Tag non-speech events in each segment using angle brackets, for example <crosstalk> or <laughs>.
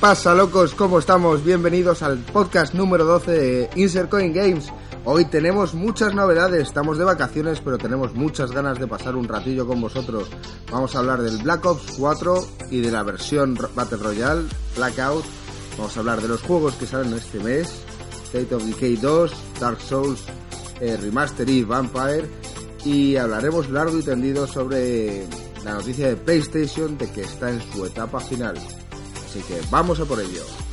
pasa, locos? ¿Cómo estamos? Bienvenidos al podcast número 12 de Insert Coin Games. Hoy tenemos muchas novedades, estamos de vacaciones, pero tenemos muchas ganas de pasar un ratillo con vosotros. Vamos a hablar del Black Ops 4 y de la versión Battle Royale, Blackout. Vamos a hablar de los juegos que salen este mes, State of Decay 2, Dark Souls eh, Remaster y Vampire. Y hablaremos largo y tendido sobre la noticia de PlayStation de que está en su etapa final. Así que vamos a por ello.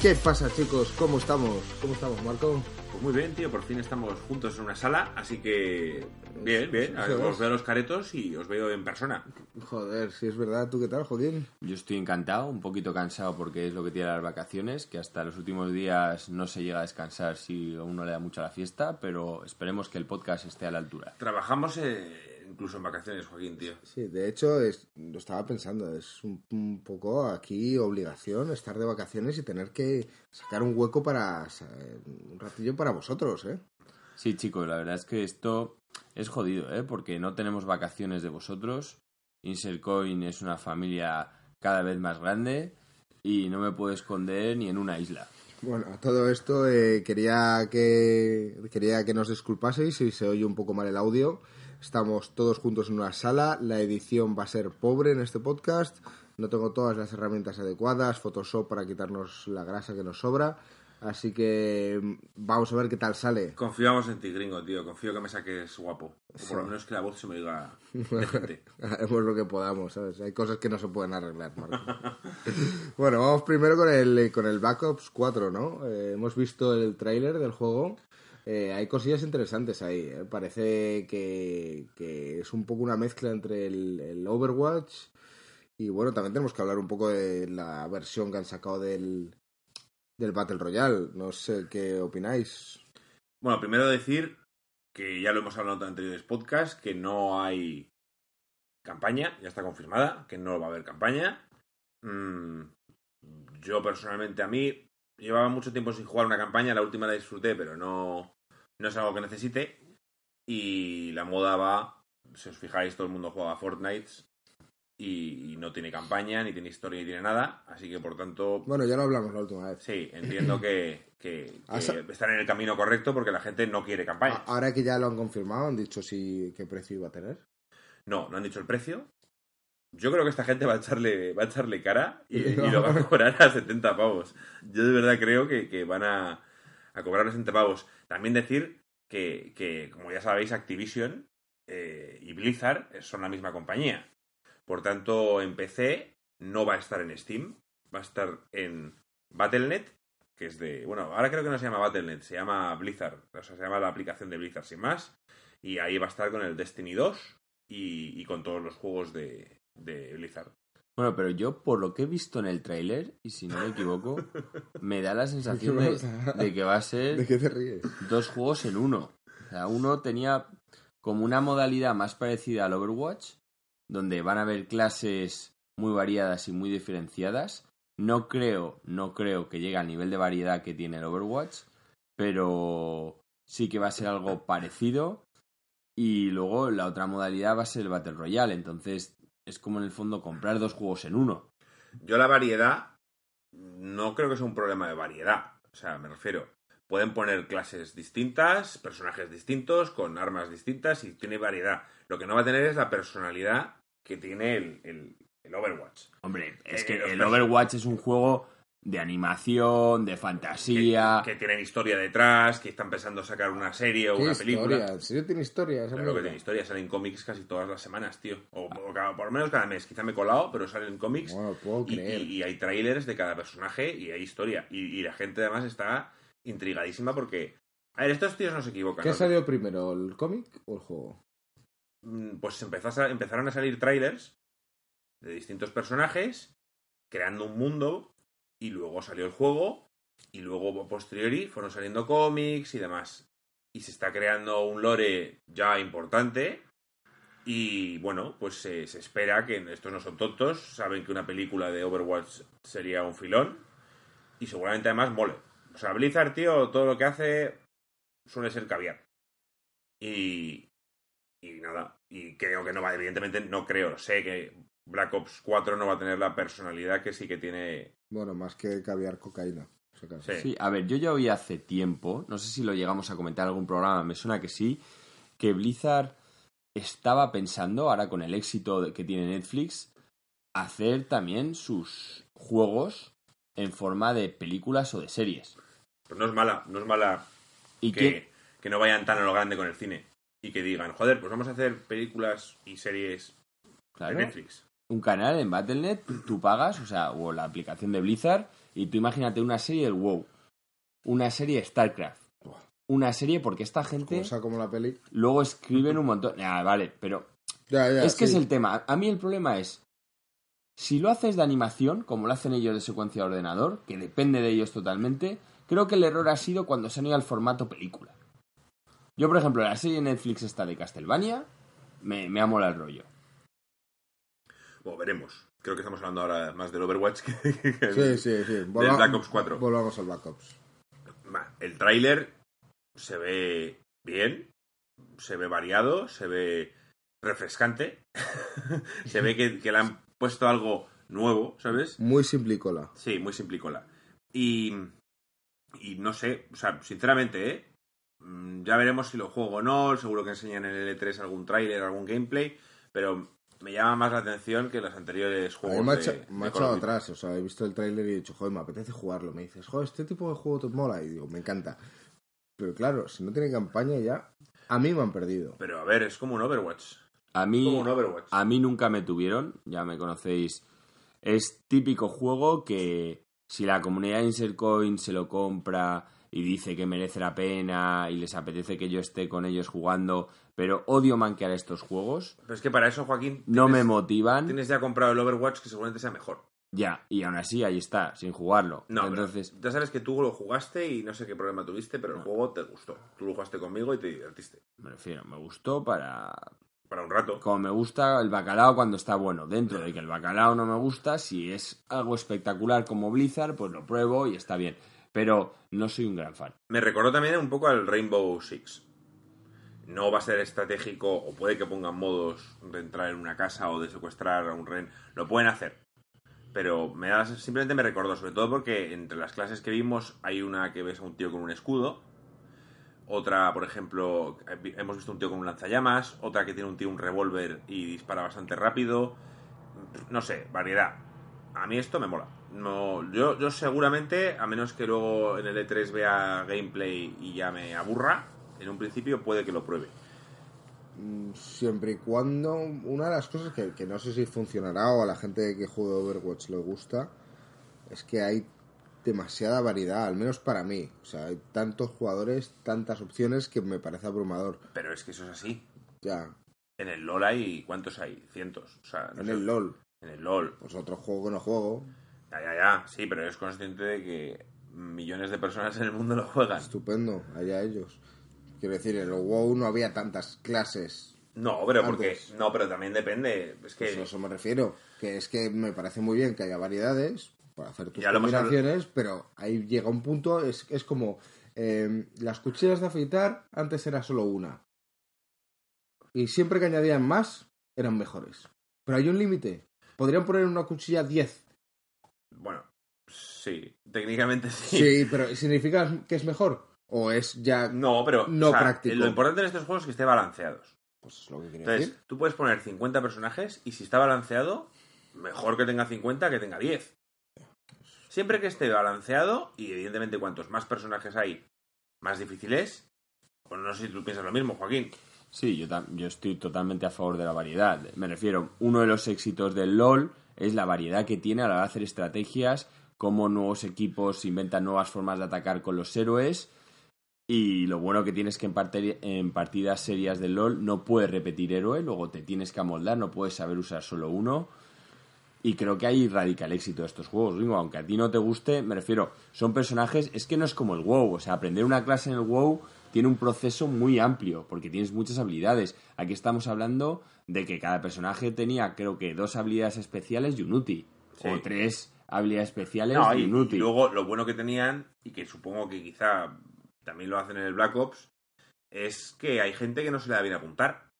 ¿Qué pasa chicos? ¿Cómo estamos? ¿Cómo estamos, Marco? Pues muy bien, tío, por fin estamos juntos en una sala, así que bien, bien. A ver, os veo los caretos y os veo en persona. Joder, si es verdad, ¿tú qué tal, Joaquín? Yo estoy encantado, un poquito cansado porque es lo que tiene las vacaciones, que hasta los últimos días no se llega a descansar si a uno le da mucho a la fiesta, pero esperemos que el podcast esté a la altura. Trabajamos eh, incluso en vacaciones, Joaquín, tío. Sí, de hecho, es, lo estaba pensando, es un, un poco aquí obligación estar de vacaciones y tener que sacar un hueco para un ratillo para vosotros, ¿eh? Sí, chicos, la verdad es que esto es jodido, ¿eh? Porque no tenemos vacaciones de vosotros. Insercoin es una familia cada vez más grande y no me puedo esconder ni en una isla. Bueno, a todo esto eh, quería que quería que nos disculpaseis si se oye un poco mal el audio. Estamos todos juntos en una sala, la edición va a ser pobre en este podcast. No tengo todas las herramientas adecuadas, Photoshop para quitarnos la grasa que nos sobra. Así que mm, vamos a ver qué tal sale. Confiamos en ti, gringo, tío. Confío que me saques guapo. O por lo menos que la voz se me diga. <laughs> Haremos lo que podamos, ¿sabes? Hay cosas que no se pueden arreglar, Marco. <laughs> bueno, vamos primero con el, con el Black Ops 4, ¿no? Eh, hemos visto el tráiler del juego. Eh, hay cosillas interesantes ahí. ¿eh? Parece que, es un poco una mezcla entre el, el Overwatch y bueno, también tenemos que hablar un poco de la versión que han sacado del, del Battle Royale. No sé qué opináis. Bueno, primero decir que ya lo hemos hablado en anteriores podcasts, que no hay campaña, ya está confirmada, que no va a haber campaña. Mm, yo personalmente a mí llevaba mucho tiempo sin jugar una campaña, la última la disfruté, pero no, no es algo que necesite. Y la moda va, si os fijáis, todo el mundo juega a Fortnite y, y no tiene campaña, ni tiene historia, ni tiene nada. Así que por tanto, Bueno, ya lo hablamos la última vez. sí, entiendo que, que- <laughs> están en el camino correcto porque la gente no quiere campaña. Ahora que ya lo han confirmado, han dicho si qué precio iba a tener. No, no han dicho el precio. Yo creo que esta gente va a echarle, va a echarle cara y, <laughs> y lo va a cobrar a 70 pavos. Yo de verdad creo que, que van a, a cobrar a 70 pavos. También decir que, que, como ya sabéis, Activision eh, y Blizzard son la misma compañía. Por tanto, en PC no va a estar en Steam, va a estar en Battle.net, que es de... Bueno, ahora creo que no se llama Battle.net, se llama Blizzard. O sea, se llama la aplicación de Blizzard sin más. Y ahí va a estar con el Destiny 2 y, y con todos los juegos de, de Blizzard. Bueno, pero yo, por lo que he visto en el tráiler, y si no me equivoco, <laughs> me da la sensación de, de que va a ¿De ser qué te ríes? dos juegos en uno. O sea, uno tenía como una modalidad más parecida al Overwatch, donde van a haber clases muy variadas y muy diferenciadas. No creo, no creo que llegue al nivel de variedad que tiene el Overwatch, pero sí que va a ser algo parecido. Y luego la otra modalidad va a ser el Battle Royale. Entonces es como en el fondo comprar dos juegos en uno. Yo la variedad no creo que sea un problema de variedad. O sea, me refiero, pueden poner clases distintas, personajes distintos, con armas distintas y tiene variedad. Lo que no va a tener es la personalidad que tiene el, el- el Overwatch. Hombre, es Eh, que el Overwatch es un juego de animación, de fantasía. Que, que tienen historia detrás, que están pensando sacar una serie o ¿Qué una historia? película. ¿En serio tiene historia? esa Claro que mierda? tiene historia, salen cómics casi todas las semanas, tío. O, o cada- por lo menos cada mes. Quizá me he colado, pero salen cómics. No lo puedo y, creer. y- y hay trailers de cada personaje y hay historia. Y, y la gente además está intrigadísima porque... A ver, estos tíos no se equivocan. ¿Qué ¿no? salió primero, el cómic o el juego? Mm, Pues empezó a empezaron a salir trailers de distintos personajes, creando un mundo, y luego salió el juego, y luego a posteriori fueron saliendo cómics y demás. Y se está creando un lore ya importante. Y bueno, pues se, espera que estos no son tontos, saben que una película de Overwatch sería un filón. y seguramente además mole. O sea, Blizzard, tío, todo lo que hace suele ser caviar. Y, y nada, y creo que no va, evidentemente no creo, sé que Black Ops 4 no va a tener la personalidad que sí que tiene. Bueno, más que caviar cocaína. Sí. Sí, a ver, yo ya oí hace tiempo, no sé si lo llegamos a comentar en algún programa, me suena que sí, que Blizzard estaba pensando, ahora con el éxito que tiene Netflix, hacer también sus juegos en forma de películas o de series. Pues no es mala, no es mala Y que, que, que no vayan tan a lo grande con el cine. Y que digan, joder, pues vamos a hacer películas y series claro, de Netflix. Un canal en Battle.net, tú pagas, o sea, o la aplicación de Blizzard, y tú imagínate una serie del WoW, una serie de StarCraft, una serie porque esta gente Cosa como la peli. luego escriben un montón. Ah, vale, pero Ya, ya, es que sí. es el tema. A mí el problema es, si lo haces de animación, como lo hacen ellos de secuencia de ordenador, que depende de ellos totalmente, creo que el error ha sido cuando se han ido al formato película. Yo, por ejemplo, la serie Netflix esta de Castlevania, me, me ha molado el rollo. Bueno, veremos. Creo que estamos hablando ahora más del Overwatch <laughs> que, que Sí, sí, sí. Volva- Black Ops 4. Volvamos al Black Ops. El tráiler se ve bien, se ve variado, se ve refrescante, <laughs> se ve que, que le han puesto algo nuevo, ¿sabes? Muy simplicola. Sí, muy simplicola. Y, y no sé, o sea, sinceramente, ¿eh? Mm, Ya veremos si lo juego o no, seguro que enseñan en el E3 algún tráiler, algún gameplay, pero me llama más la atención que los anteriores juegos me ha de me echado atrás, o sea, he visto el tráiler y he dicho, joder, me apetece jugarlo. Me dices, joder, este tipo de juego te mola. Y digo, me encanta. Pero claro, si no tiene campaña ya, a mí me han perdido. Pero a ver, es como un Overwatch. A Como mí, un Overwatch. a mí nunca me tuvieron, ya me conocéis. Es típico juego que si la comunidad de Insert Coin se lo compra y dice que merece la pena y les apetece que yo esté con ellos jugando, pero odio manquear estos juegos, Pero es que para eso, Joaquín, no me motivan. Tienes ya comprado el Overwatch que seguramente sea mejor. Ya, y aún así ahí está, sin jugarlo. No, Entonces, ya sabes que tú lo jugaste y no sé qué problema tuviste, pero el juego te gustó. Tú lo jugaste conmigo y te divertiste. me refiero, me gustó para... Para un rato. Como me gusta el bacalao cuando está bueno. Dentro de que el bacalao no me gusta, si es algo espectacular como Blizzard, pues lo pruebo y está bien. Pero no soy un gran fan. Me recordó también un poco al Rainbow Six. No va a ser estratégico, o puede que pongan modos de entrar en una casa o de secuestrar a un rehén. Lo pueden hacer. Pero me da, simplemente me recordó, sobre todo porque entre las clases que vimos hay una que ves a un tío con un escudo. Otra, por ejemplo, hemos visto un tío con un lanzallamas. Otra que tiene un tío un revólver y dispara bastante rápido. No sé, variedad. A mí esto me mola. No, yo, yo seguramente, a menos que luego en el E3 vea gameplay y ya me aburra, en un principio puede que lo pruebe. Mm, Siempre y cuando. Una de las cosas que, que no sé si funcionará o a la gente que juega Overwatch le gusta es que hay demasiada variedad, al menos para mí. O sea, hay tantos jugadores, tantas opciones que me parece abrumador. Pero es que eso es así. Ya, En el LOL hay, ¿cuántos hay? Cientos. O sea, no en sé. el LOL. En el LOL. Pues otro juego que no juego. Ya, ya, ya. Sí, pero eres consciente de que millones de personas en el mundo lo juegan. Estupendo, allá ellos. Quiero decir, en el WoW no había tantas clases. No, pero porque. Antes. No, pero también depende. Es que. A eso me refiero. Que es que me parece muy bien que haya variedades para hacer tus Ya lo hemos combinaciones, pero ahí llega un punto, es, es como eh, las cuchillas de afeitar antes era solo una. Y siempre que añadían más, eran mejores. Pero hay un límite. Podrían poner una cuchilla 10. Bueno, sí. Técnicamente <laughs> sí. Sí, pero ¿significa que es mejor? ¿O es ya...? No, pero. No o sea, práctico. Lo importante en estos juegos es que esté balanceados. Pues es lo que quiero Entonces, decir. tú puedes poner 50 personajes y si está balanceado, mejor que tenga 50 que tenga 10. Siempre que esté balanceado, y evidentemente cuantos más personajes hay, más difícil es. Pues no sé si tú piensas lo mismo, Joaquín. Sí, yo, yo estoy totalmente a favor de la variedad. Me refiero, uno de los éxitos del LOL es la variedad que tiene a la hora de hacer estrategias, cómo nuevos equipos inventan nuevas formas de atacar con los héroes. Y lo bueno que tienes que en, parte- en partidas serias del LOL no puedes repetir héroe, luego te tienes que amoldar, no puedes saber usar solo uno. Y creo que ahí radica el éxito de estos juegos. Digo, aunque a ti no te guste, me refiero, son personajes, es que no es como el WoW. O sea, aprender una clase en el WoW tiene un proceso muy amplio, porque tienes muchas habilidades. Aquí estamos hablando de que cada personaje tenía, creo que, dos habilidades especiales y un UTI. Sí. O tres habilidades especiales No, y, inútil. y luego lo bueno que tenían, y que supongo que quizá también lo hacen en el Black Ops, es que hay gente que no se le da bien apuntar.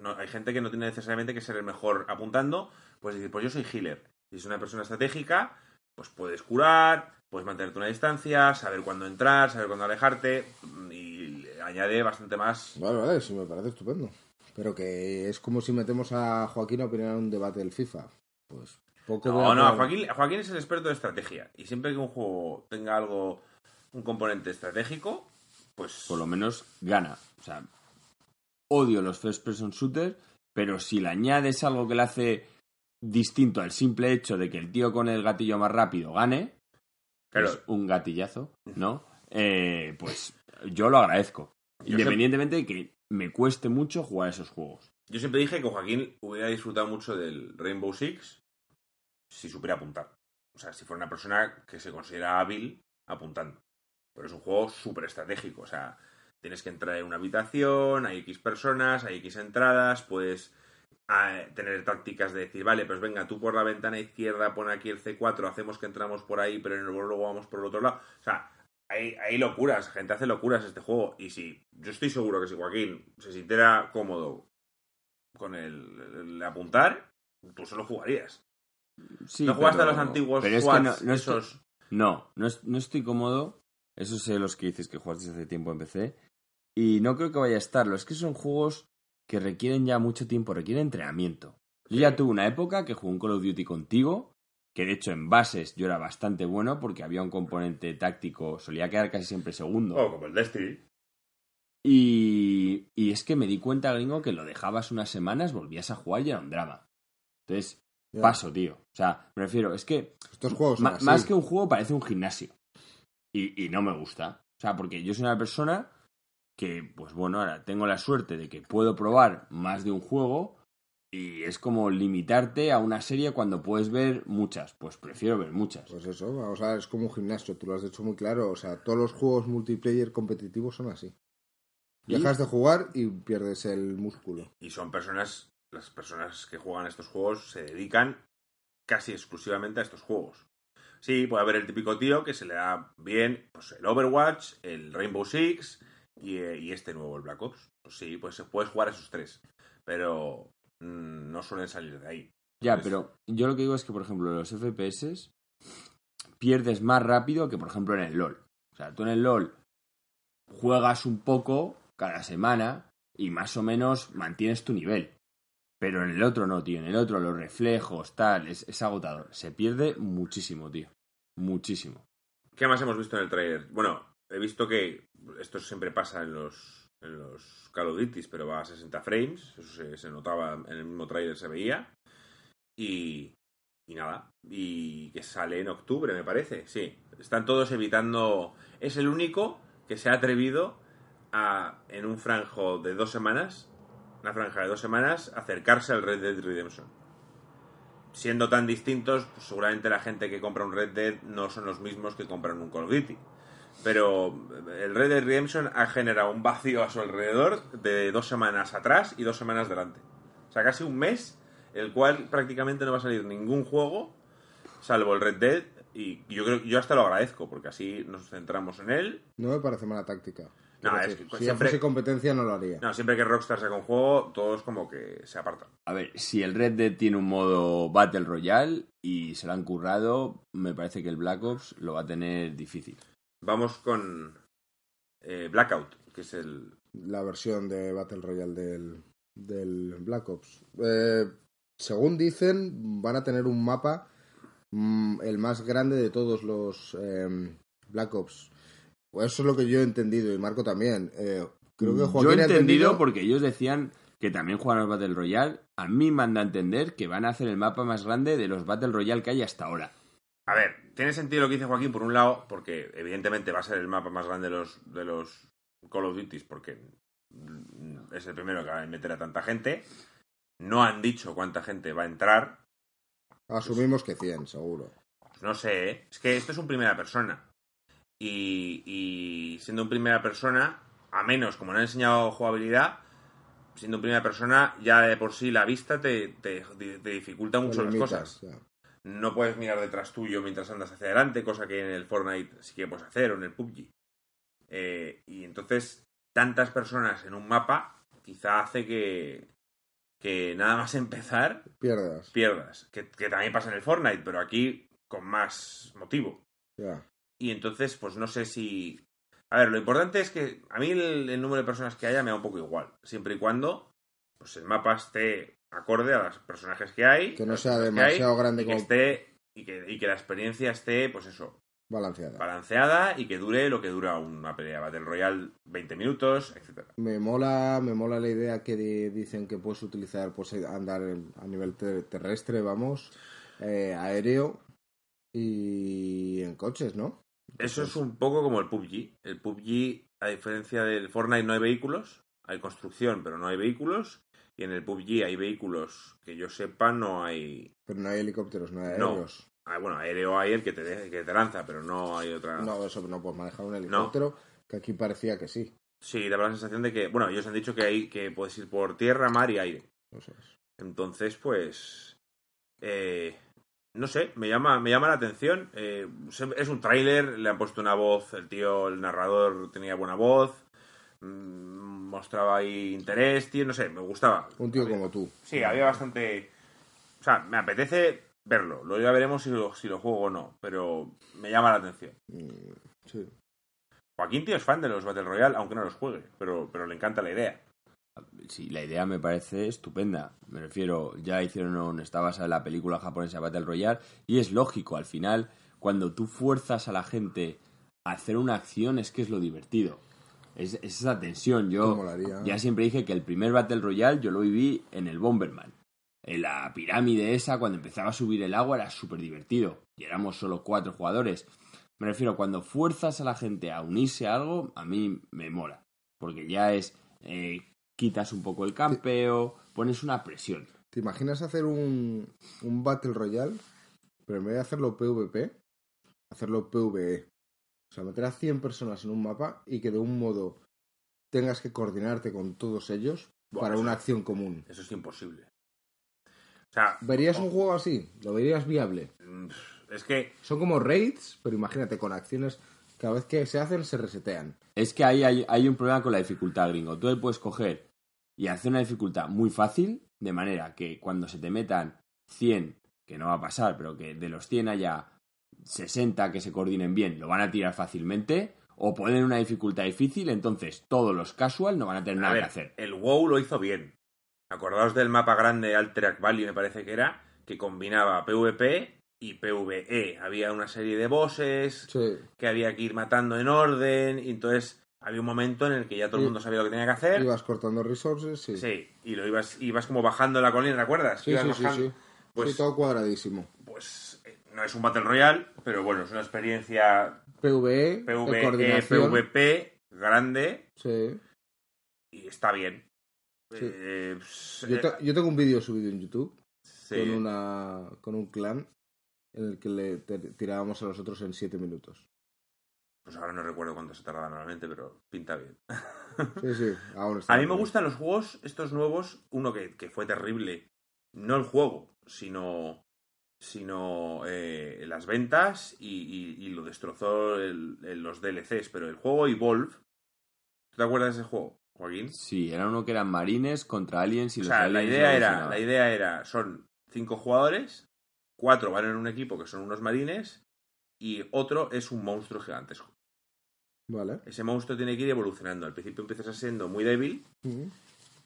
No, hay gente que no tiene necesariamente que ser el mejor apuntando, pues decir, pues yo soy healer. Si es una persona estratégica, pues puedes curar, puedes mantenerte una distancia, saber cuándo entrar, saber cuándo alejarte, y añade bastante más. Vale, vale, sí me parece estupendo. Pero que es como si metemos a Joaquín a opinar en un debate del FIFA. Pues poco No, no, Joaquín, Joaquín es el experto de estrategia. Y siempre que un juego tenga algo, un componente estratégico, pues. por lo menos gana. O sea, odio los first person shooters, pero si le añades algo que le hace distinto al simple hecho de que el tío con el gatillo más rápido gane, Claro. es un gatillazo, ¿no? Eh, pues yo lo agradezco. Yo Independientemente de que me cueste mucho jugar esos juegos. Yo siempre dije que Joaquín hubiera disfrutado mucho del Rainbow Six si supiera apuntar. O sea, si fuera una persona que se considera hábil apuntando. Pero es un juego súper estratégico. O sea, tienes que entrar en una habitación, hay X personas, hay X entradas, puedes ah, tener tácticas de decir, vale, pues venga, tú por la ventana izquierda, pon aquí el C4, hacemos que entramos por ahí, pero luego vamos por el otro lado. O sea, hay, hay locuras, gente hace locuras este juego. Y si, yo estoy seguro que si Joaquín se sintiera cómodo con el, el apuntar, tú solo jugarías. Sí, no jugaste pero- a los antiguos pero es que SWATs, no, no estoy- esos... No, no, no estoy cómodo. Eso sé los que dices que jugaste hace tiempo en PC. Y no creo que vaya a estarlo. Es que son juegos que requieren ya mucho tiempo, requieren entrenamiento. Yo ya tuve una época que jugué un Call of Duty contigo, que de hecho en bases yo era bastante bueno porque había un componente táctico, solía quedar casi siempre segundo. Oh, como el Destiny. Y, y es que me di cuenta, gringo, que lo dejabas unas semanas, volvías a jugar y era un drama. Entonces, paso, tío. O sea, me refiero, es que Estos juegos son así. más que un juego parece un gimnasio. Y, y no me gusta. O sea, porque yo soy una persona que, pues bueno, ahora tengo la suerte de que puedo probar más de un juego y es como limitarte a una serie cuando puedes ver muchas. Pues prefiero ver muchas. Pues eso, vamos a ver, es como un gimnasio, tú lo has dicho muy claro. O sea, todos los juegos multiplayer competitivos son así. Y- Dejas de jugar y pierdes el músculo. Y son personas, las personas que juegan estos juegos se dedican casi exclusivamente a estos juegos. Sí, puede haber el típico tío que se le da bien pues, el Overwatch, el Rainbow Six y, eh, y este nuevo, el Black Ops. Pues sí, pues se puedes jugar a esos tres. Pero mm, no suelen salir de ahí. Ya, pero yo lo que digo es que, por ejemplo, los FPS pierdes más rápido que, por ejemplo, en el LOL. O sea, tú en el LOL juegas un poco cada semana y más o menos mantienes tu nivel. Pero en el otro no, tío. En el otro los reflejos, tal, es, es agotador. Se pierde muchísimo, tío. Muchísimo. ¿Qué más hemos visto en el trailer? Bueno, he visto que esto siempre pasa en los, en los Call of pero va a 60 frames. Eso se, se notaba en el mismo trailer, se veía. Y, y nada. Y que sale en octubre, me parece. Sí. Están todos evitando. Es el único que se ha atrevido a, en un franjo de dos semanas, una franja de dos semanas, acercarse al Red Dead Redemption siendo tan distintos, pues seguramente la gente que compra un Red Dead no son los mismos que compran un Call of Duty. Pero el Red Dead Redemption ha generado un vacío a su alrededor de dos semanas atrás y dos semanas delante. O sea, casi un mes, el cual prácticamente no va a salir ningún juego, salvo el Red Dead, y yo creo yo hasta lo agradezco, porque así nos centramos en él. No me parece mala táctica. No, Quiero es decir, que si siempre- fuese competencia no lo haría. No, siempre que Rockstar saca un juego, todos como que se apartan. A ver, si el Red Dead tiene un modo Battle Royale y se lo han currado, me parece que el Black Ops lo va a tener difícil. Vamos con eh, Blackout, que es el, La versión de Battle Royale del, del Black Ops. Eh, según dicen, van a tener un mapa mm, el más grande de todos los eh, Black Ops. Pues eso es lo que yo he entendido y Marco también. Eh, creo que Joaquín Yo he ha entendido porque ellos decían que también juegan al Battle Royale. A mí me han dado a entender que van a hacer el mapa más grande de los Battle Royale que hay hasta ahora. A ver, tiene sentido lo que dice Joaquín por un lado, porque evidentemente va a ser el mapa más grande de los, de los Call of Duty, porque es el primero que va a meter a tanta gente. No han dicho cuánta gente va a entrar. Asumimos que 100, seguro. Pues no sé, ¿eh? es que esto es un primera persona. Y, y siendo un primera persona, a menos como no han enseñado jugabilidad, siendo en primera persona, ya de por sí la vista te, te- te dificulta mucho las limitas, cosas. ya. no puedes mirar detrás tuyo mientras andas hacia adelante, cosa que en el Fortnite sí que puedes hacer o en el PUBG. Eh, y entonces, tantas personas en un mapa quizá hace que, que nada más empezar Pierdas. pierdas. Que, que también pasa en el Fortnite, pero aquí con más motivo. Ya. Y entonces, pues no sé si. A ver, lo importante es que a mí el, el número de personas que haya me da un poco igual. Siempre y cuando pues el mapa esté acorde a los personajes que hay. Que no sea demasiado hay, grande y que como- esté y que, y que la experiencia esté, pues eso, Balanceada. balanceada y que dure lo que dura una pelea Battle Royale, 20 minutos, etcétera. Me mola, me mola la idea que di- dicen que puedes utilizar, pues andar a nivel ter- terrestre, vamos, eh, aéreo y en coches, ¿no? Eso es un poco como el PUBG. El PUBG, a diferencia del Fortnite, no hay vehículos. Hay construcción, pero no hay vehículos. Y en el PUBG hay vehículos que yo sepa, no hay. Pero no hay helicópteros, no hay No. aéreos. Ah, bueno, aéreo hay el que te, de- que te lanza, pero no hay otra. No, eso no puedes manejar un helicóptero, que aquí parecía que sí. Sí, daba la sensación de que. Bueno, ellos han dicho que, hay, que puedes ir por tierra, mar y aire. Entonces, pues. eh, no sé, me llama, me llama la atención. Eh, es un tráiler, le han puesto una voz, el tío, el narrador tenía buena voz. mm, mostraba ahí interés, tío, no sé, me gustaba. Un tío Había- como tú. Sí, había bastante. O sea, me apetece verlo. Luego ya veremos si lo, si lo juego o no, pero me llama la atención. Mm, Sí. Joaquín, tío, es fan de los Battle Royale, aunque no los juegue, pero, pero le encanta la idea. Sí, la idea me parece estupenda. Me refiero, ya hicieron está basada en la película japonesa Battle Royale y es lógico, al final, cuando tú fuerzas a la gente a hacer una acción es que es lo divertido. Es, es esa tensión. Yo ya siempre dije que el primer Battle Royale yo lo viví en el Bomberman. En la pirámide esa, cuando empezaba a subir el agua, era súper divertido. Y éramos solo cuatro jugadores. Me refiero, cuando fuerzas a la gente a unirse a algo, a mí me mola. Porque ya es, eh, quitas un poco el campeo, pones una presión. ¿Te imaginas hacer un, un Battle Royale, pero en vez de hacerlo PvP, hacerlo PvE? O sea, meter a 100 personas en un mapa y que de un modo tengas que coordinarte con todos ellos para una acción común. Eso es imposible. O sea, ¿Verías un juego así? ¿Lo verías viable? mm, es que Son como raids, pero imagínate, con acciones, cada vez que se hacen, se resetean. Es que ahí hay, hay un problema con la dificultad, gringo. Tú le puedes coger y hacer una dificultad muy fácil, de manera que cuando se te metan 100, que no va a pasar, pero que de los 100 haya 60 que se coordinen bien, lo van a tirar fácilmente, o ponen una dificultad difícil, entonces todos los casual no van a tener A nada ver, que hacer. el WoW lo hizo bien. Acordaos del mapa grande Alterac Valley, me parece que era, que combinaba PvP y PvE. Había una serie de bosses Sí. que había que ir matando en orden, y entonces había un momento en el que ya todo el mundo sabía lo que tenía que hacer. Ibas cortando resources, sí. Sí, y lo ibas, ibas como bajando la colina, ¿te acuerdas? Sí, Ibas sí, sí, bajando. sí. Pues, Sí, todo cuadradísimo. pues eh, no es un Battle Royale, pero bueno, es una experiencia PvE, PvE, coordinación. PvP grande Sí. y está bien. Sí. Eh, pues, Yo, eh, te- yo tengo un vídeo subido en YouTube sí. con, una, con un clan en el que le tirábamos a los otros en 7 minutos. Pues ahora no recuerdo cuánto se tarda normalmente, pero pinta bien. Sí, sí, aún <laughs> está A mí me gustan los juegos, estos nuevos, uno que, que fue terrible, no el juego, sino sino eh, las ventas y, y- y lo destrozó el- el- los DLCs, pero el juego Evolve, ¿tú te acuerdas de ese juego, Joaquín? Sí, era uno que eran marines contra aliens y O los sea, la idea era, la idea era, son cinco jugadores, cuatro van en un equipo que son unos marines y otro es un monstruo gigantesco. Vale. Ese monstruo tiene que ir evolucionando. Al principio empiezas siendo muy débil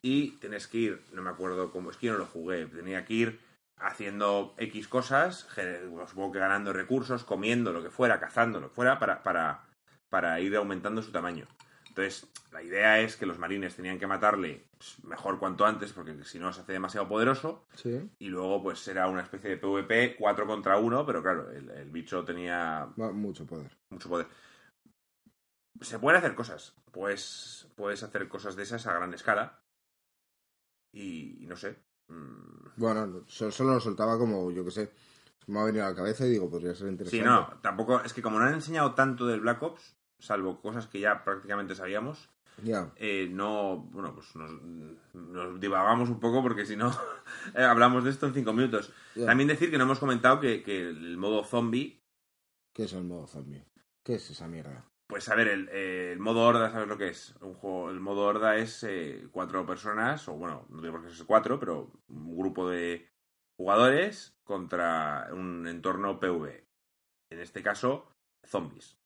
y tienes que ir, no me acuerdo cómo, es que yo no lo jugué, tenía que ir haciendo X cosas, supongo que ganando recursos, comiendo lo que fuera, cazando lo que fuera, para, para, para ir aumentando su tamaño. Entonces, la idea es que los marines tenían que matarle pues, mejor cuanto antes, porque si no se hace demasiado poderoso, Sí. y luego pues era una especie de PvP 4 contra 1, pero claro, el, el bicho tenía mucho poder. mucho poder. Se pueden hacer cosas. Pues puedes hacer cosas de esas a gran escala. Y, y no sé. mm, Bueno, so- solo lo soltaba como, yo que sé, me ha venido a la cabeza y digo, podría ser interesante. Sí, no, tampoco. Es que como no han enseñado tanto del Black Ops, salvo cosas que ya prácticamente sabíamos, Ya. Eh, no, bueno, pues nos, nos divagamos un poco porque si no <laughs> eh, hablamos de esto en cinco minutos. También decir que no hemos comentado que, que el modo zombie, ¿Qué es el modo zombie? ¿Qué es esa mierda? Pues a ver, el, eh, el modo horda, ¿sabes lo que es? Un juego, el modo horda es eh, cuatro personas, o bueno, no digo que sea cuatro, pero un grupo de jugadores contra un entorno PV. En este caso, zombies.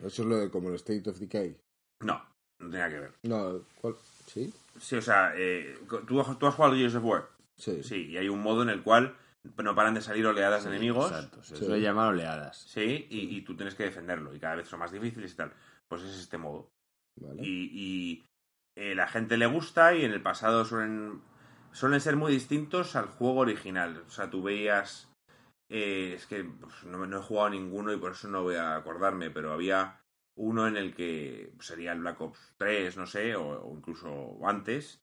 Eso es lo de como el State of Decay. No, no tenía que ver. No, ¿cuál? ¿Sí? Sí, o sea, eh, ¿tú, has- ¿tú has jugado Gears of War? Sí. Sí, y hay un modo en el cual no paran de salir oleadas de enemigos. Exacto, se Sí. suele llamar oleadas. Sí, y, y tú tienes que defenderlo. Y cada vez son más difíciles y tal. Pues es este modo. Vale. Y, y, eh, la gente le gusta y en el pasado suelen, suelen ser muy distintos al juego original. O sea, tú veías... eh, es que pues, no, no he jugado ninguno y por eso no voy a acordarme, pero había uno en el que sería el Black Ops 3, no sé, o, o incluso antes,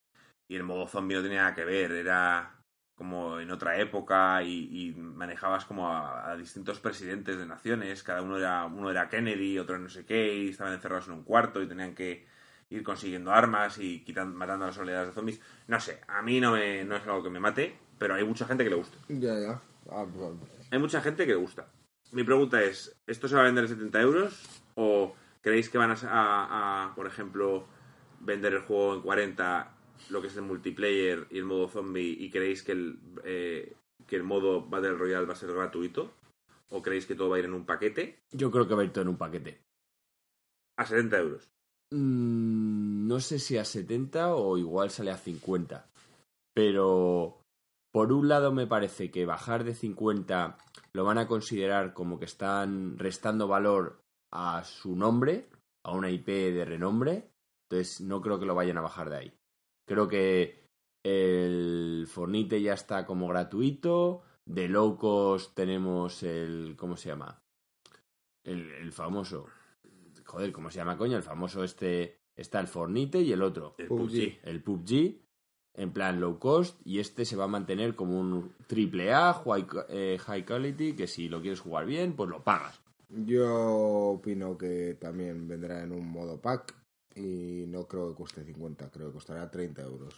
y el modo zombie no tenía nada que ver, era como en otra época y, y manejabas como a, a distintos presidentes de naciones, cada uno era, uno era Kennedy, otro no sé qué, y estaban encerrados en un cuarto y tenían que ir consiguiendo armas y quitando, matando a las oleadas de zombies. No sé, a mí no, me, no es algo que me mate, pero hay mucha gente que le gusta. Ya, ya. Ah, pues, Hay mucha gente que le gusta. Mi pregunta es, ¿esto se va a vender a 70 euros? ¿O creéis que van a, a- a, por ejemplo, vender el juego en 40, lo que es el multiplayer y el modo zombie, y creéis que el, eh, que el modo Battle Royale va a ser gratuito? ¿O creéis que todo va a ir en un paquete Yo creo que va a ir todo en un paquete. a 70 euros? Mm, no sé si a 70 o igual sale a 50. Pero por un lado me parece que bajar de 50 lo van a considerar como que están restando valor a su nombre, a una IP de renombre. Entonces no creo que lo vayan a bajar de ahí. Creo que el Fornite ya está como gratuito. De low cost tenemos el... ¿Cómo se llama? El, el famoso joder, ¿cómo se llama, coño? El famoso este, está el Fornite y el otro, El PUBG. PUBG. el PUBG, en plan low cost, y este se va a mantener como un triple A, high, eh, high quality, que si lo quieres jugar bien, pues lo pagas. Yo opino que también vendrá en un modo pack y no creo que cueste 50, creo que costará 30 euros.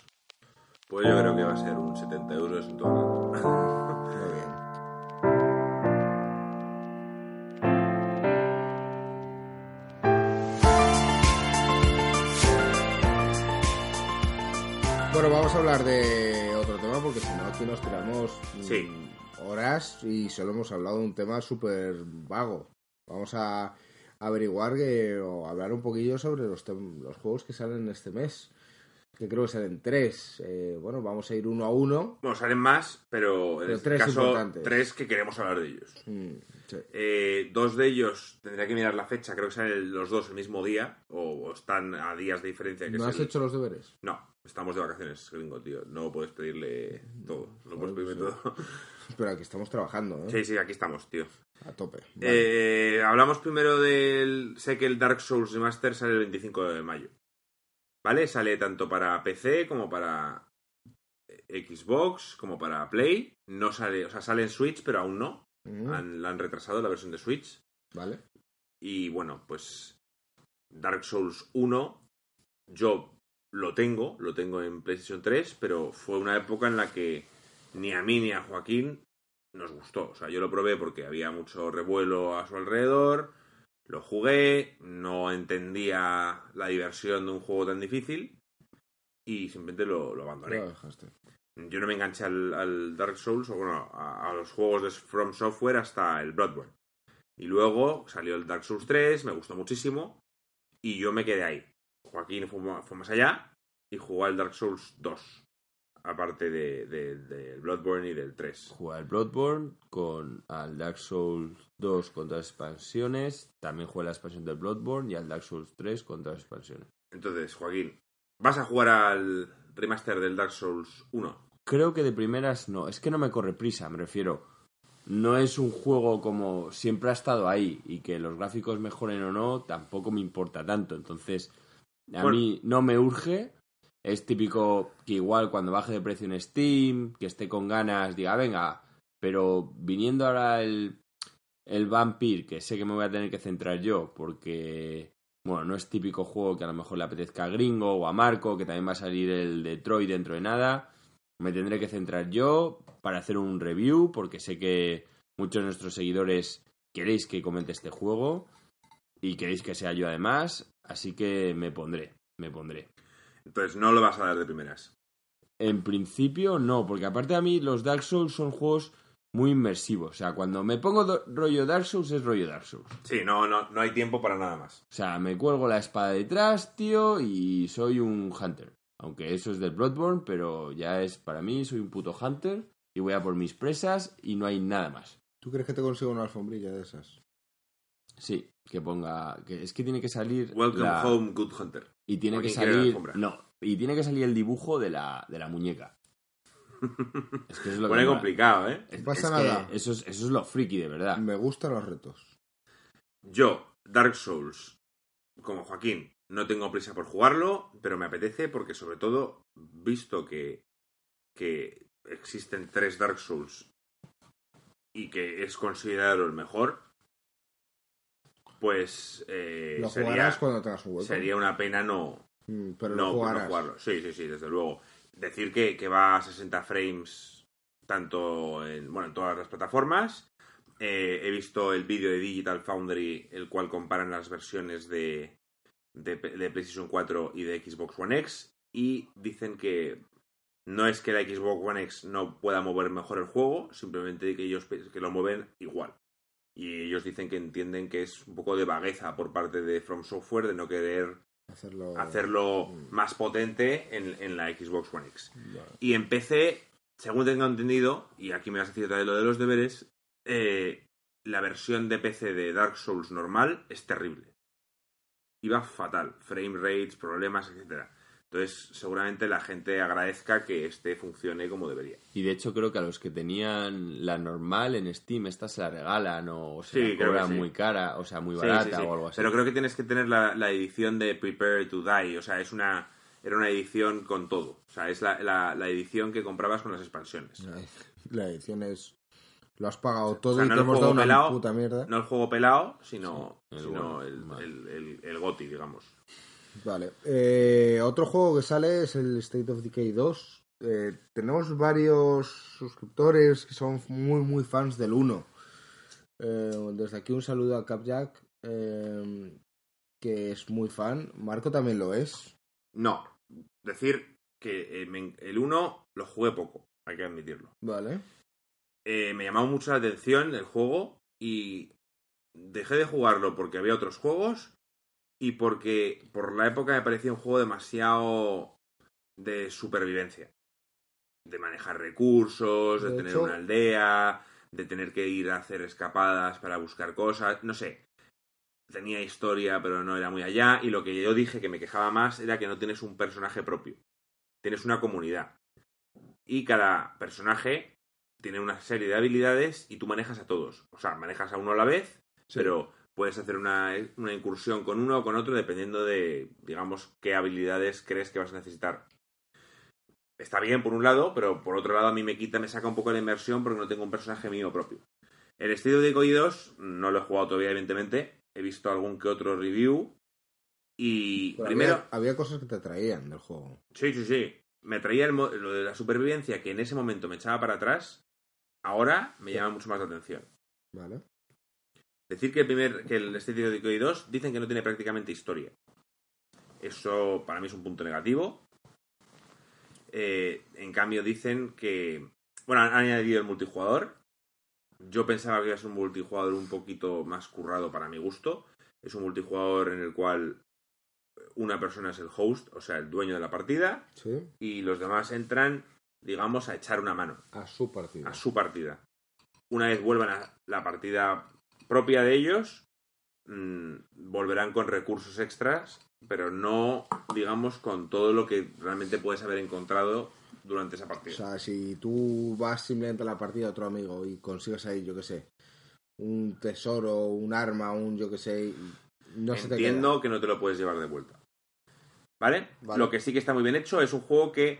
Pues yo creo que va a ser un 70 euros en todo. <laughs> Muy bien. Bueno, vamos a hablar de otro tema porque si no aquí nos tiramos mm, Sí. horas y solo hemos hablado de un tema súper vago. Vamos a averiguar que, o hablar un poquillo sobre los, los juegos que salen este mes. Que creo que salen tres. Eh, bueno, vamos a ir uno a uno. Bueno, salen más, pero en Pero este tres caso, tres que queremos hablar de ellos. Mm, sí. Eh, dos de ellos, tendría que mirar la fecha, creo que salen los dos el mismo día, o, o están a días de diferencia. Que ¿No has el- hecho los deberes? No, estamos de vacaciones, gringo, tío. No puedes pedirle todo. No puedes sí. todo. Pero aquí estamos trabajando, ¿eh? Sí, sí, aquí estamos, tío. A tope. Vale. Eh, hablamos primero del... Sé que el Dark Souls Remaster sale el 25 de mayo. ¿Vale? Sale tanto para PC como para Xbox, como para Play. No sale, o sea, sale en Switch, pero aún no. Mm, Han- la han retrasado la versión de Switch. Vale. Y bueno, pues Dark Souls 1, yo lo tengo, lo tengo en PlayStation 3, pero fue una época en la que ni a mí ni a Joaquín nos gustó. O sea, yo lo probé porque había mucho revuelo a su alrededor, lo jugué, no entendía la diversión de un juego tan difícil y simplemente lo, lo abandoné. Lo dejaste. Yo no me enganché al, al Dark Souls, o bueno, a, a los juegos de From Software hasta el Bloodborne. Y luego salió el Dark Souls 3, me gustó muchísimo, y yo me quedé ahí. Joaquín fue más allá y jugó al Dark Souls 2, aparte del de, del Bloodborne y del 3. Juega al Bloodborne con al Dark Souls 2 con todas las expansiones, también juega la expansión del Bloodborne y al Dark Souls 3 con todas las expansiones. Entonces, Joaquín, ¿vas a jugar al remaster del Dark Souls 1? Creo que de primeras no, es que no me corre prisa, me refiero. No es un juego como siempre ha estado ahí y que los gráficos mejoren o no, tampoco me importa tanto. Entonces, a Bueno. mí no me urge. Es típico que igual cuando baje de precio en Steam, que esté con ganas, diga, venga, pero viniendo ahora el, el Vampir, que sé que me voy a tener que centrar yo, porque bueno, no es típico juego que a lo mejor le apetezca a Gringo o a Marco, que también va a salir el Detroit dentro de nada. Me tendré que centrar yo para hacer un review, porque sé que muchos de nuestros seguidores queréis que comente este juego y queréis que sea yo además, así que me pondré, me pondré. Entonces no lo vas a dar de primeras. En principio no, porque aparte a mí los Dark Souls son juegos muy inmersivos. O sea, cuando me pongo rollo Dark Souls es rollo Dark Souls. Sí, no, no, no hay tiempo para nada más. O sea, me cuelgo la espada detrás, tío, y soy un hunter. Aunque eso es del Bloodborne, pero ya es para mí, soy un puto hunter y voy a por mis presas y no hay nada más. ¿Tú crees que te consigo una alfombrilla de esas? Sí, que ponga. que Es que tiene que salir. Welcome la- home, Good Hunter. Y tiene ¿O que salir. No, y tiene que salir el dibujo de la, de la muñeca. <laughs> Es que eso es lo que Pone me- complicado, ¿eh? es- No pasa es nada. Eso es, eso es lo friki, de verdad. Me gustan los retos. Yo, Dark Souls, como Joaquín, no tengo prisa por jugarlo, pero me apetece porque sobre todo, visto que, que existen tres Dark Souls y que es considerado el mejor, pues eh, lo sería, jugarás cuando tengas un hueco. sería una pena no, Mm, pero no, lo no jugarás. jugarlo. Sí, sí, sí, desde luego. Decir que, que va a 60 frames tanto en, bueno, en todas las plataformas. Eh, he visto el vídeo de Digital Foundry, el cual comparan las versiones de, de, de PlayStation 4 y de Xbox One X. Y dicen que no es que la Xbox One X no pueda mover mejor el juego, simplemente que ellos que lo mueven igual. Y ellos dicen que entienden que es un poco de vagueza por parte de From Software de no querer Hacerlo... hacerlo más potente en, en la Xbox One X. Y en PC, según tengo entendido, y aquí me vas a decir vez lo de los deberes, eh, la versión de PC de Dark Souls normal es terrible. Iba fatal, frame rates, problemas, etcétera. Entonces, seguramente la gente agradezca que este funcione como debería. Y de hecho creo que a los que tenían la normal en Steam, esta se la regalan o se Sí, la cobran sí. muy cara, o sea, muy barata sí, sí. o algo así. Pero creo que tienes que tener la, la edición de Prepare to Die. O sea, es una. Era una edición con todo. O sea, es la, la- la edición que comprabas con las expansiones. La edición es... Lo has pagado todo O sea, y no te el hemos una pelado, puta mierda. No el juego pelado, sino, Sí, el sino bueno, el, el, el- el GOTY, digamos. Vale. Eh, otro juego que sale es el State of Decay 2. Eh, tenemos varios suscriptores que son muy, muy fans del 1. Eh, desde aquí un saludo a Capjack, eh, que es muy fan. Marco también lo es. No, decir que eh, me- el 1 lo jugué poco, hay que admitirlo. Vale. Eh, me llamaba mucho la atención el juego y dejé de jugarlo porque había otros juegos y porque por la época me parecía un juego demasiado de supervivencia. De manejar recursos, de, De tener hecho- una aldea, de tener que ir a hacer escapadas para buscar cosas, no sé. Tenía historia, pero no era muy allá. Y lo que yo dije que me quejaba más era que no tienes un personaje propio. Tienes una comunidad. Y cada personaje tiene una serie de habilidades y tú manejas a todos. O sea, manejas a uno a la vez, Sí. pero puedes hacer una, una incursión con uno o con otro dependiendo de, digamos, qué habilidades crees que vas a necesitar. Está bien por un lado, pero por otro lado a mí me quita, me saca un poco la inmersión porque no tengo un personaje mío propio. El estilo de Koi 2 no lo he jugado todavía, evidentemente. He visto algún que otro review. Y Pero primero, había, había cosas que te atraían del juego. Sí, sí, sí. Me traía el lo de la supervivencia que en ese momento me echaba para atrás. Ahora me llama mucho más la atención. Vale. Decir que el primer, que el State of Decay 2 dicen que no tiene prácticamente historia. Eso para mí es un punto negativo. Eh, en cambio dicen que, bueno, han añadido el multijugador. Yo pensaba que iba a ser un multijugador un poquito más currado para mi gusto. Es un multijugador en el cual una persona es el host, o sea, el dueño de la partida, Sí. y los demás entran, digamos, a echar una mano A su partida. a su partida. Una vez vuelvan a la partida propia de ellos, mm, volverán con recursos extras, pero no, digamos, con todo lo que realmente puedes haber encontrado durante esa O partida. sea, si tú vas simplemente a la partida de otro amigo y consigues ahí, yo qué sé, un tesoro, un arma, un yo qué sé, y no se te Entiendo que no te lo puedes llevar de vuelta. ¿Vale? Vale. Lo que sí que está muy bien hecho es un juego que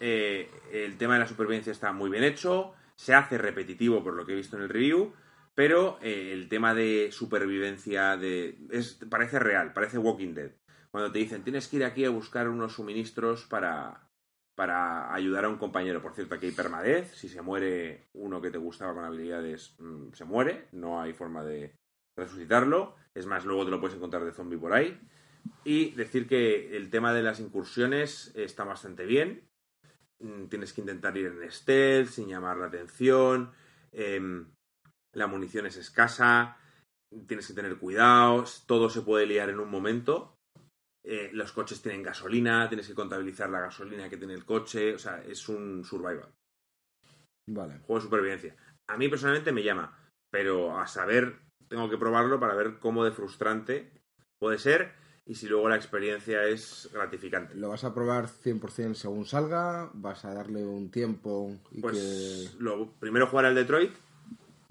eh, el tema de la supervivencia está muy bien hecho, se hace repetitivo por lo que he visto en el review, Pero eh, el tema de supervivencia de es parece real, parece Walking Dead. Cuando te dicen tienes que ir aquí a buscar unos suministros para, para ayudar a un compañero. Por cierto, aquí hay permadez. Si se muere uno que te gustaba con habilidades, mm, se muere. No hay forma de resucitarlo. Es más, luego te lo puedes encontrar de zombie por ahí. Y decir que el tema de las incursiones está bastante bien. Mm, Tienes que intentar ir en stealth, sin llamar la atención. Em, la munición es escasa. Tienes que tener cuidado. Todo se puede liar en un momento. Eh, los coches tienen gasolina. Tienes que contabilizar la gasolina que tiene el coche. O sea, es un survival. Vale. Juego de supervivencia. A mí personalmente me llama. Pero a saber, tengo que probarlo para ver cómo de frustrante puede ser y si luego la experiencia es gratificante. ¿Lo vas a probar 100% según salga? ¿Vas a darle un tiempo y Pues lo, primero jugar al Detroit.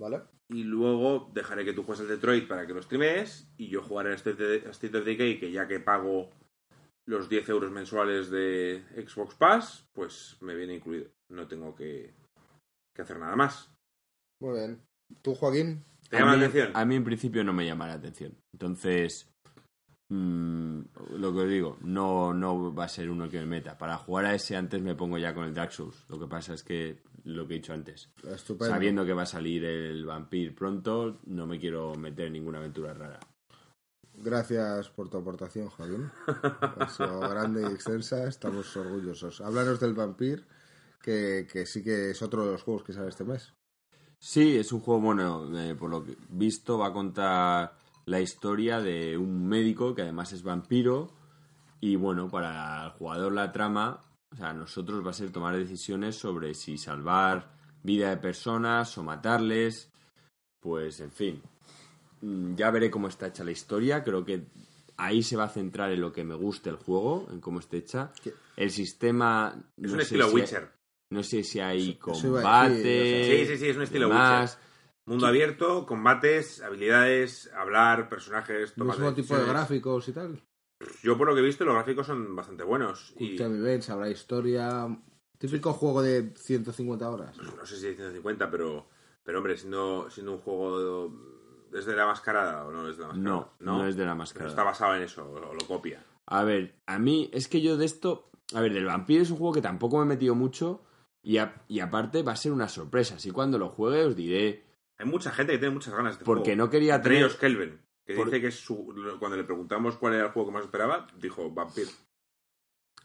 ¿Vale? y luego dejaré que tú juegues al Detroit para que lo streames y yo jugaré al State of, Decay que ya que pago los 10 euros mensuales de Xbox Pass, pues me viene incluido. No tengo que, que hacer nada más. Muy bien. ¿Tú, Joaquín? ¿Te llama a mí, la atención? A mí en principio no me llama la atención. Entonces, mm, lo que os digo, no, no va a ser uno que me meta. Para jugar a ese antes me pongo ya con el Dark Souls. Lo que pasa es que, lo que he dicho antes, Estupendo. sabiendo que va a salir el Vampir pronto, no me quiero meter en ninguna aventura rara. Gracias por tu aportación, Joaquín. Ha sido grande y extensa. Estamos orgullosos. Háblanos del Vampir, que, que sí que es otro de los juegos que sale este mes. Sí, es un juego, bueno, eh, por lo que visto va a contar la historia de un médico que además es vampiro y bueno, para el jugador la trama, o sea, a nosotros va a ser tomar decisiones sobre si salvar vida de personas o matarles, pues en fin, Mm, ya veré cómo está hecha la historia, creo que ahí se va a centrar en lo que me gusta el juego, en cómo está hecha. ¿Qué? El sistema... Es no un sé estilo si- Witcher. No sé si hay combate... Sí, sí, sí, es un estilo demás. Mundo abierto, combates, habilidades, hablar, personajes, tomas Mismo tipo de gráficos y tal. Yo por lo que he visto los gráficos son bastante buenos. Y habrá historia. Típico juego de 150 horas. no sé si hay 150, pero, pero hombre, siendo, siendo un juego desde la mascarada o no desde la mascarada. No, no es de la Pero mascarada. está basado en eso, o lo copia. A ver, a mí es que yo de esto. A ver, del vampiro es un juego que tampoco me he metido mucho. Y, a- y aparte va a ser una sorpresa. Así cuando lo juegue os diré. Hay mucha gente que tiene muchas ganas de este Porque juego. no quería Entre tener- ellos Kelvin, que Por- dice que su, cuando le preguntamos cuál era el juego que más esperaba, dijo Vampir.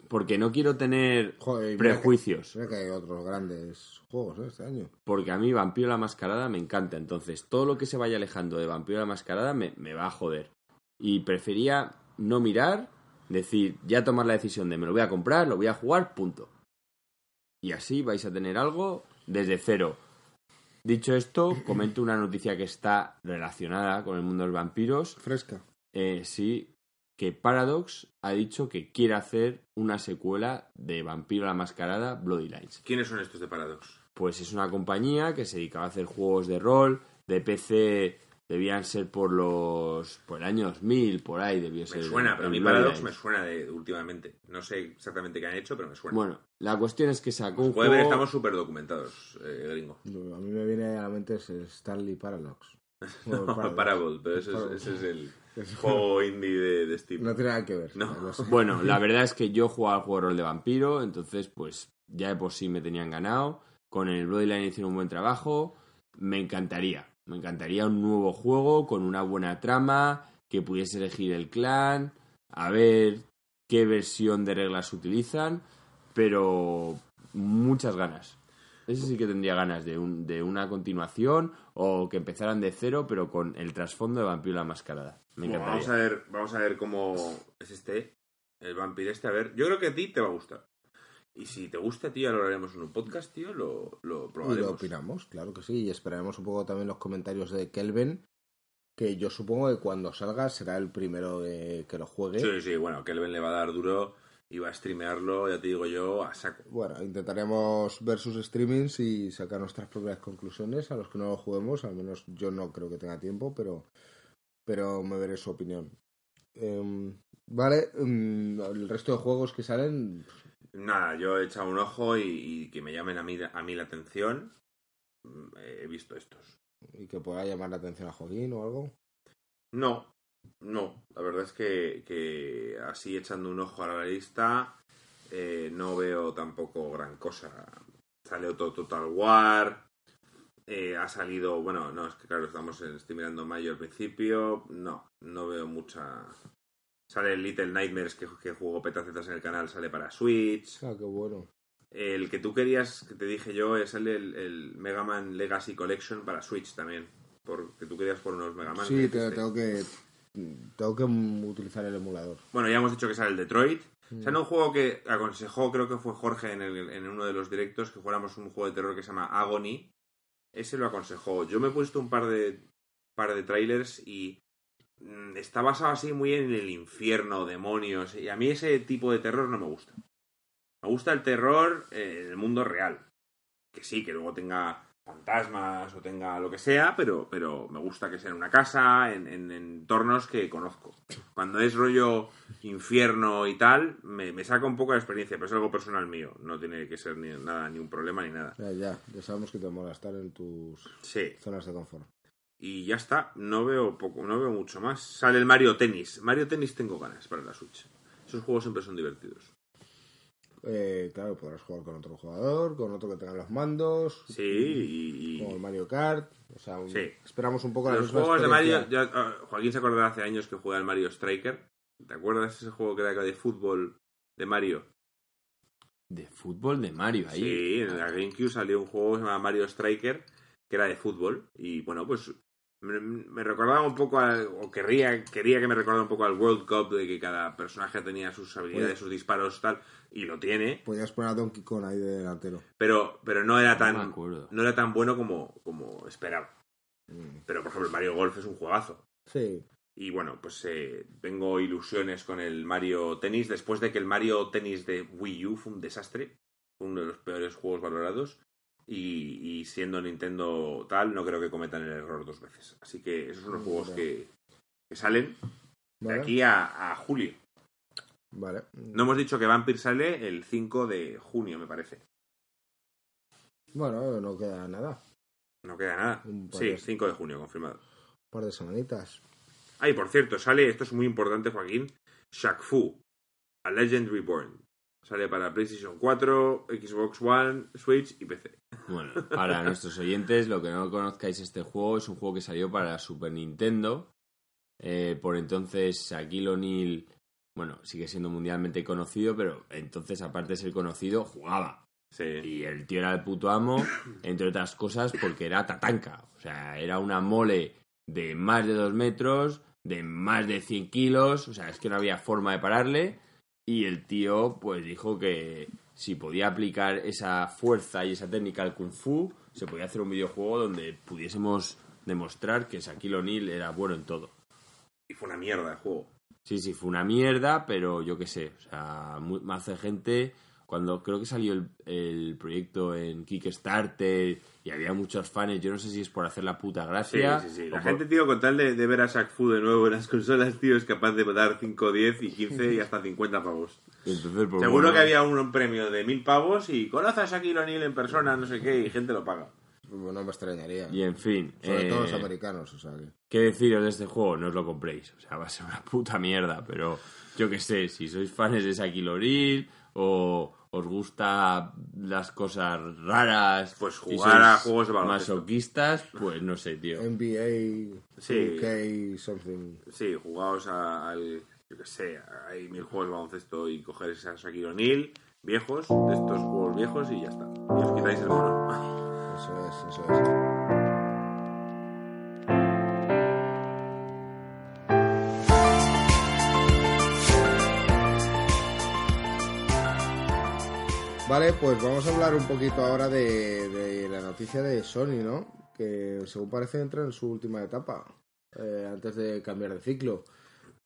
Porque no quiero tener Joder, mira prejuicios. que- Mira que hay otros grandes juegos ¿eh? este año. Porque a mí Vampiro la Mascarada me encanta. Entonces, todo lo que se vaya alejando de Vampiro la Mascarada me, me va a joder. Y prefería no mirar, decir, ya tomar la decisión de me lo voy a comprar, lo voy a jugar, punto. Y así vais a tener algo desde cero. Dicho esto, comento una noticia que está relacionada con el mundo de los vampiros. Fresca. Eh, sí, que Paradox ha dicho que quiere hacer una secuela de Vampiro la Mascarada Bloody Lines. ¿Quiénes son estos de Paradox? Pues es una compañía que se dedicaba a hacer juegos de rol, de PC debían ser por los por el año 2000, por ahí debió Me ser. suena, el- pero a mí Paradox me suena de últimamente. No sé exactamente qué han hecho, pero me suena. Bueno, la cuestión es que sacó un Puede ver, juego... estamos súper documentados, eh, gringo. A mí me viene a la mente es Stanley <laughs> Paradox. Parable, pero ese es, ese es el <laughs> juego indie de, de Steam. No tiene nada que ver. No. sé. <laughs> Bueno, la verdad es que yo jugaba al juego de rol de vampiro, entonces pues ya de por sí me tenían ganado. Con el Bloodline hicieron un buen trabajo. Me encantaría. Me encantaría un nuevo juego con una buena trama, que pudiese elegir el clan, a ver qué versión de reglas utilizan, pero muchas ganas. Ese sí que tendría ganas de, un, de una continuación o que empezaran de cero, pero con el trasfondo de Vampiro la Mascarada. Me Bueno, encantaría. vamos a ver, vamos a ver cómo es este, el vampiro este. A ver, yo creo que a ti te va a gustar. Y si te gusta, tío, lo haremos en un podcast, tío, lo, lo Y lo probaremos. opinamos, claro que sí. Y esperaremos un poco también los comentarios de Kelvin, que yo supongo que cuando salga será el primero de- que lo juegue. Sí, sí, bueno, Kelvin le va a dar duro y va a streamearlo, ya te digo yo, a saco. Bueno, intentaremos ver sus streamings y sacar nuestras propias conclusiones. A los que no lo juguemos, al menos yo no creo que tenga tiempo, pero, pero me veré su opinión. Em, vale, em, el resto de juegos que salen, Nada, yo he echado un ojo y, y que me llamen a mí, a mí la atención. mm, He visto estos. ¿Y que pueda llamar la atención a Joaquín o algo? No, no. La verdad es que, que así echando un ojo a la lista eh, no veo tampoco gran cosa. Sale otro Total War. eh, ha salido, bueno, no, es que claro, estamos estoy mirando mayo al principio. No, no veo mucha. Sale el Little Nightmares que, que jugó Petacetas en el canal, sale para Switch. Ah, qué bueno. El que tú querías, que te dije yo, es el, el, Mega Man Legacy Collection para Switch también. Porque tú querías por unos Mega Man. Sí, tengo que tengo que utilizar el emulador. Bueno, ya hemos dicho que sale el Detroit. Mm. Sale un juego que aconsejó, creo que fue Jorge en, el- en uno de los directos, que jugáramos un juego de terror que se llama Agony. Ese lo aconsejó. Yo me he puesto un par de, par de trailers y mm, está basado así muy en el infierno, demonios. Y a mí ese tipo de terror no me gusta. Me gusta el terror eh, en el mundo real. Que sí, que luego tenga fantasmas o tenga lo que sea, pero, pero me gusta que sea en una casa, en, en entornos que conozco. Cuando es rollo infierno y tal, me, me saca un poco de experiencia, pero es algo personal mío. No tiene que ser ni nada, ni un problema ni nada. Ya, ya, ya sabemos que te mola estar en tus Sí. zonas de confort. Y ya está, no veo poco, no veo mucho más. Sale el Mario Tennis. Mario Tennis tengo ganas para la Switch. Esos juegos siempre son divertidos. Eh, claro, podrás jugar con otro jugador, con otro que tenga los mandos, Sí, y, como el Mario Kart. O sea, un- Sí. esperamos un poco la los misma juegos de Mario. ah, Joaquín se acordará hace años que juega el Mario Striker. ¿Te acuerdas ese juego que era de fútbol de Mario? De fútbol de Mario ahí. Sí, en la GameCube salió un juego que se llama Mario Striker, que era de fútbol. Y bueno, pues me, me recordaba un poco, al- o querría, quería que me recordara un poco al World Cup, de que cada personaje tenía sus habilidades, Pues- sus disparos, tal, y lo tiene. Podías poner a Donkey Kong ahí de delantero. Pero, pero no era tan, no era tan bueno como, como esperaba. Mm, Pero por ejemplo, el Mario Golf es un juegazo. Sí, Y bueno, pues eh, tengo ilusiones con el Mario Tennis después de que el Mario Tennis de Wii U fue un desastre. Fue uno de los peores juegos valorados. Y, y siendo Nintendo tal, no creo que cometan el error dos veces. Así que esos son los juegos Vale. que, que salen de vale. aquí a, a julio. Vale. No hemos dicho que Vampire sale el 5 de junio, me parece. Bueno, no queda nada. No queda nada. Sí, de- 5 de junio, confirmado. Un par de semanitas. Ah, y por cierto, sale, esto es muy importante, Joaquín, Shaq Fu, A Legend Reborn. Sale para PlayStation 4, Xbox One, Switch y PC. Bueno, para nuestros oyentes, lo que no conozcáis este juego es un juego que salió para Super Nintendo. Eh, por entonces, Shaquille O'Neal, bueno, sigue siendo mundialmente conocido, pero entonces, aparte de ser conocido, jugaba. Sí. Y el tío era el puto amo, <coughs> entre otras cosas, porque era tatanca. O sea, era una mole de más de dos metros, de más de 100 kilos, o sea, es que no había forma de pararle. Y el tío, pues dijo que si podía aplicar esa fuerza y esa técnica al kung fu, se podía hacer un videojuego donde pudiésemos demostrar que Shaquille O'Neal era bueno en todo. Y fue una mierda el juego. Sí, sí, fue una mierda, pero yo qué sé, o sea, más de gente, cuando creo que salió el, el proyecto en Kickstarter y había muchos fans, yo no sé si es por hacer la puta Sí, gracia. sí, sí. o La por- gente, tío, con tal de, de ver a Shaq Fu de nuevo en las consolas, tío, es capaz de dar 5, 10 y 15 y hasta 50 pavos. Entonces, pues, Seguro bueno, que había un premio de 1000 pavos y conoce a Shaquille O'Neal en persona, no sé qué, y gente lo paga. No me extrañaría. Y en fin, Sobre eh, todo los americanos, o sea que... ¿qué deciros de este juego? No os lo compréis, o sea, va a ser una puta mierda, pero yo qué sé, si sois fans de Shaquille O'Neal o os gusta las cosas raras, Pues jugar a juegos de baloncesto. masoquistas, pues no sé, tío. NBA, Sí. 2K, something. Sí, jugaos a- al. Yo qué sé, hay mil juegos de baloncesto y coger a Shaquille O'Neal, viejos, de estos juegos viejos y ya está. Y os quitáis el mono. Eso es, eso es. Vale, pues vamos a hablar un poquito ahora de, de la noticia de Sony, ¿no? Que según parece entra en su última etapa, eh, antes de cambiar de ciclo.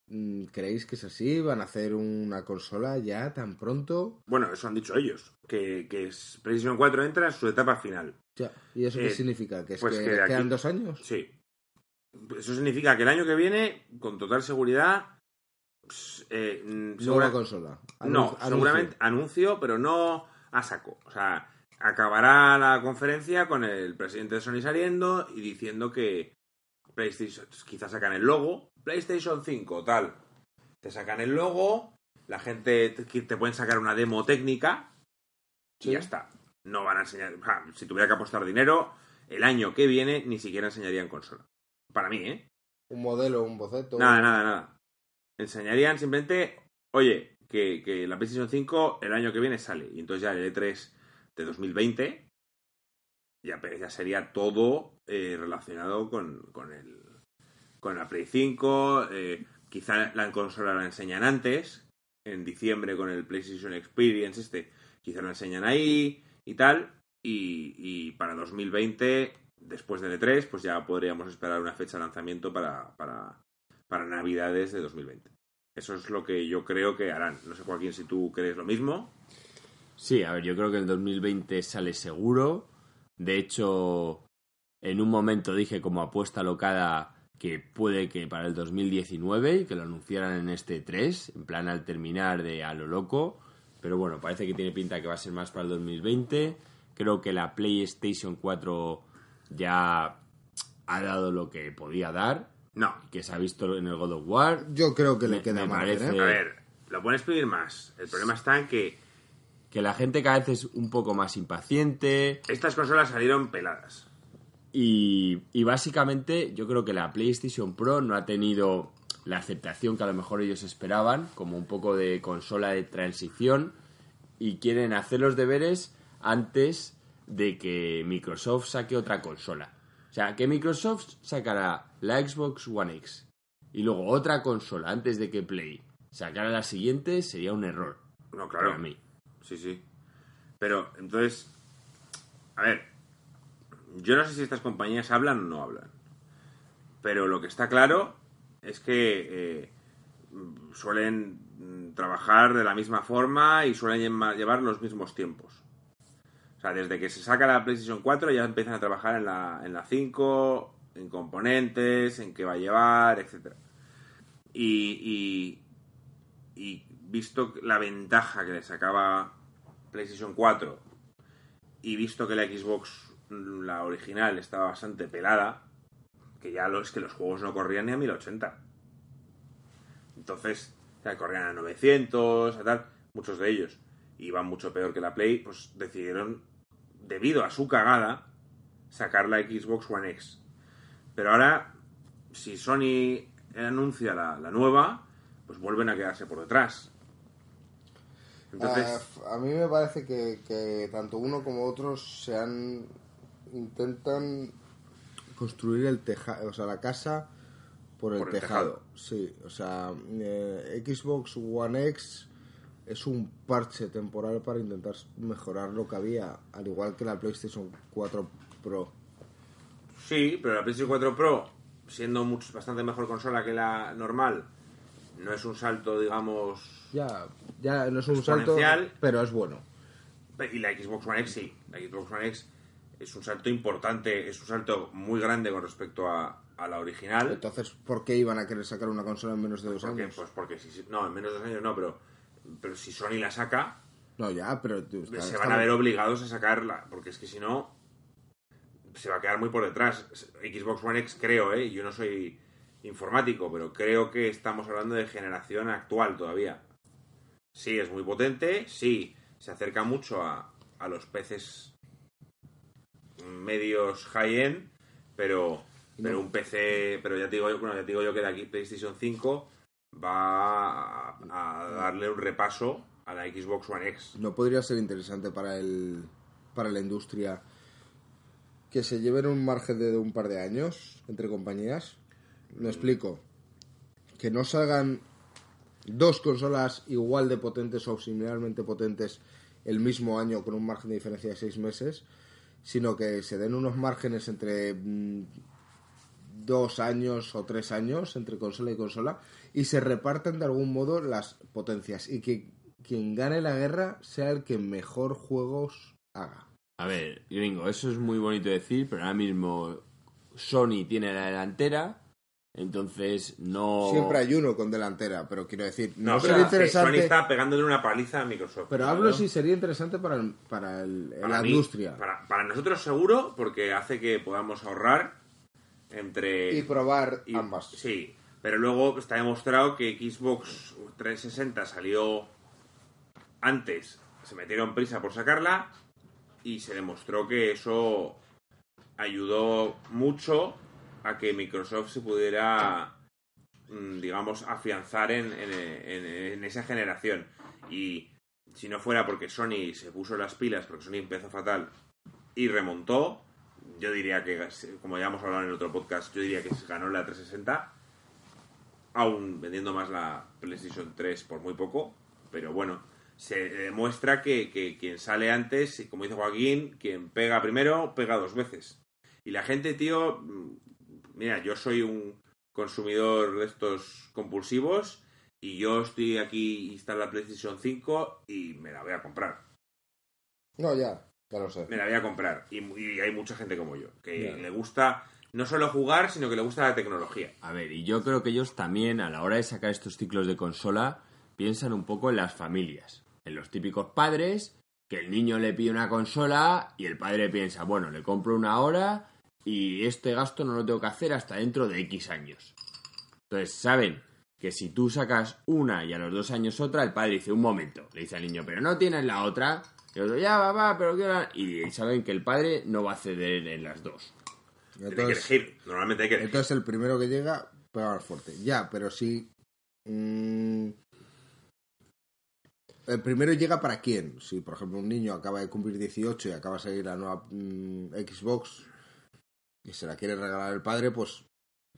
Mm, ¿Creéis que es así? ¿Van a hacer una consola ya tan pronto? Bueno, eso han dicho ellos, que, que es- PlayStation 4 entra en su etapa final. Ya. ¿Y eso Eh, qué significa? ¿Que, es pues que, que aquí- quedan dos años? Sí. Eso significa que el año que viene, con total seguridad, pues, eh, mm, Nueva consola. No, Anuncio. seguramente anuncio, pero no a saco. O sea, acabará la conferencia con el presidente de Sony saliendo y diciendo que PlayStation, quizás sacan el logo, PlayStation 5, tal. Te sacan el logo, la gente te, te pueden sacar una demo técnica y ya está. No van a enseñar, si tuviera que apostar dinero, el año que viene ni siquiera enseñarían consola. Para mí, ¿eh? Un modelo, un boceto. Nada, nada, nada. Enseñarían simplemente, oye, que, que la PlayStation 5 el año que viene sale. Y entonces ya el E3 de 2020 ya, pe- ya sería todo eh, relacionado con, con, el, con la Play 5. eh, quizá la consola la enseñan antes, en diciembre con el PlayStation Experience este. Quizá la enseñan ahí y tal. Y, y para 2020, después del E3, pues ya podríamos esperar una fecha de lanzamiento para, para, para Navidades de 2020. Eso es lo que yo creo que harán. No sé, Joaquín, si tú crees lo mismo. Sí, a ver, yo creo que el 2020 sale seguro. De hecho, en un momento dije como apuesta locada que puede que para el 2019 y que lo anunciaran en este 3, en plan al terminar de a lo loco. Pero bueno, parece que tiene pinta que va a ser más para el 2020. Creo que la PlayStation 4 ya ha dado lo que podía dar, No. que se ha visto en el God of War. Yo creo que le queda parece- ¿eh? A ver, lo pueden pedir más. El problema está en que Que la gente cada vez es un poco más impaciente. estas consolas salieron peladas. Y, y básicamente yo creo que la PlayStation Pro no ha tenido la aceptación que a lo mejor ellos esperaban, como un poco de consola de transición, y quieren hacer los deberes antes de que Microsoft saque otra consola. O sea, que Microsoft sacará la Xbox One X y luego otra consola antes de que Play sacara la siguiente sería un error No, claro. para mí. Sí, sí. Pero, entonces, a ver, yo no sé si estas compañías hablan o no hablan. Pero lo que está claro es que eh, suelen trabajar de la misma forma y suelen lleva- llevar los mismos tiempos. O sea, desde que se saca la PlayStation 4 ya empiezan a trabajar en la, en la 5, en componentes, en qué va a llevar, etc. Y, y, visto la ventaja que le sacaba PlayStation 4 y visto que la Xbox, mm, la original, estaba bastante pelada, que ya lo, es que los juegos no corrían ni a 1080. Entonces, o corrían a 900, a tal, muchos de ellos. Y iban mucho peor que la Play, pues decidieron, debido a su cagada, sacar la Xbox One X. Pero ahora, si Sony anuncia la, la nueva, pues vuelven a quedarse por detrás. Entonces, Ah, a mí me parece que, que tanto uno como otros se han intentan construir el tejado, o sea, la casa por el, Por el tejado. tejado. Sí, o sea, eh, Xbox One X es un parche temporal para intentar mejorar lo que había, al igual que la PlayStation 4 Pro. Sí, pero la PlayStation 4 Pro, siendo mucho, bastante mejor consola que la normal, no es un salto, digamos... Ya, ya no es un salto, pero es bueno. Y la Xbox One X sí. La Xbox One X es un salto importante, es un salto muy grande con respecto a, a la original. Entonces, ¿por qué iban a querer sacar una consola en menos de dos años? pues porque si- no, en menos de dos años no, pero, pero si Sony la saca, No, ya, pero... tú, está- se van a ver obligados a sacarla, porque es que si no, se va a quedar muy por detrás. Xbox One X creo, ¿eh? Yo no soy informático, pero creo que estamos hablando de generación actual todavía. Sí, es muy potente, sí, se acerca mucho a, a los peces medios high-end, pero, pero un PC, pero ya te digo yo, bueno, ya te digo yo que de aquí PlayStation 5 va a, darle un repaso a la Xbox One X. no podría ser interesante para el para la industria que se lleven un margen de un par de años entre compañías me explico que no salgan dos consolas igual de potentes o similarmente potentes el mismo año con un margen de diferencia de seis meses sino que se den unos márgenes entre mm, dos años o tres años entre consola y consola y se repartan de algún modo las potencias y que quien gane la guerra sea el que mejor juegos haga. A ver, gringo, eso es muy bonito decir, pero ahora mismo Sony tiene la delantera, Entonces, no... Siempre hay uno con delantera, pero quiero decir, no, No, o sería sea, que Sony interesante. está pegándole una paliza a Microsoft. Pero hablo si sería interesante para, el- para el- Para la mí- industria. Para, para nosotros seguro, porque hace que podamos ahorrar entre... Y probar y- ambas. Sí, pero luego está demostrado que Xbox 360 salió antes, se metieron prisa por sacarla y se demostró que eso ayudó mucho a que Microsoft se pudiera, mm, digamos, afianzar en, en- en- en esa generación. Y si no fuera porque Sony se puso las pilas, porque Sony empezó fatal y remontó, yo diría que, como ya hemos hablado en el otro podcast, yo diría que ganó la 360, aún vendiendo más la PlayStation 3 por muy poco, pero bueno, se demuestra que, que quien sale antes, y como dice Joaquín, quien pega primero, pega dos veces. Y la gente, tío, mm, mira, yo soy un consumidor de estos compulsivos y yo estoy aquí instalando la PlayStation 5 y me la voy a comprar. No, ya, ya lo sé. Me la voy a comprar. Y, y hay mucha gente como yo, que le gusta no solo jugar, sino que le gusta la tecnología. A ver, y yo creo que ellos también, a la hora de sacar estos ciclos de consola, piensan un poco en las familias. En los típicos padres, que el niño le pide una consola y el padre piensa, bueno, le compro una hora y este gasto no lo tengo que hacer hasta dentro de X años. Entonces, saben que si tú sacas una y a los dos años otra, el padre dice, un momento, le dice al niño, pero no tienes la otra. Y otro, ya, va, va, pero quiero la-". Y saben que el padre no va a ceder en las dos. Tiene que Entonces, elegir. Normalmente hay que elegir. entonces el primero que llega pega más fuerte. Ya, pero si... mm, el primero llega para quién? Si, por ejemplo, un niño acaba de cumplir 18 y acaba de salir la nueva mm, Xbox y se la quiere regalar el padre, pues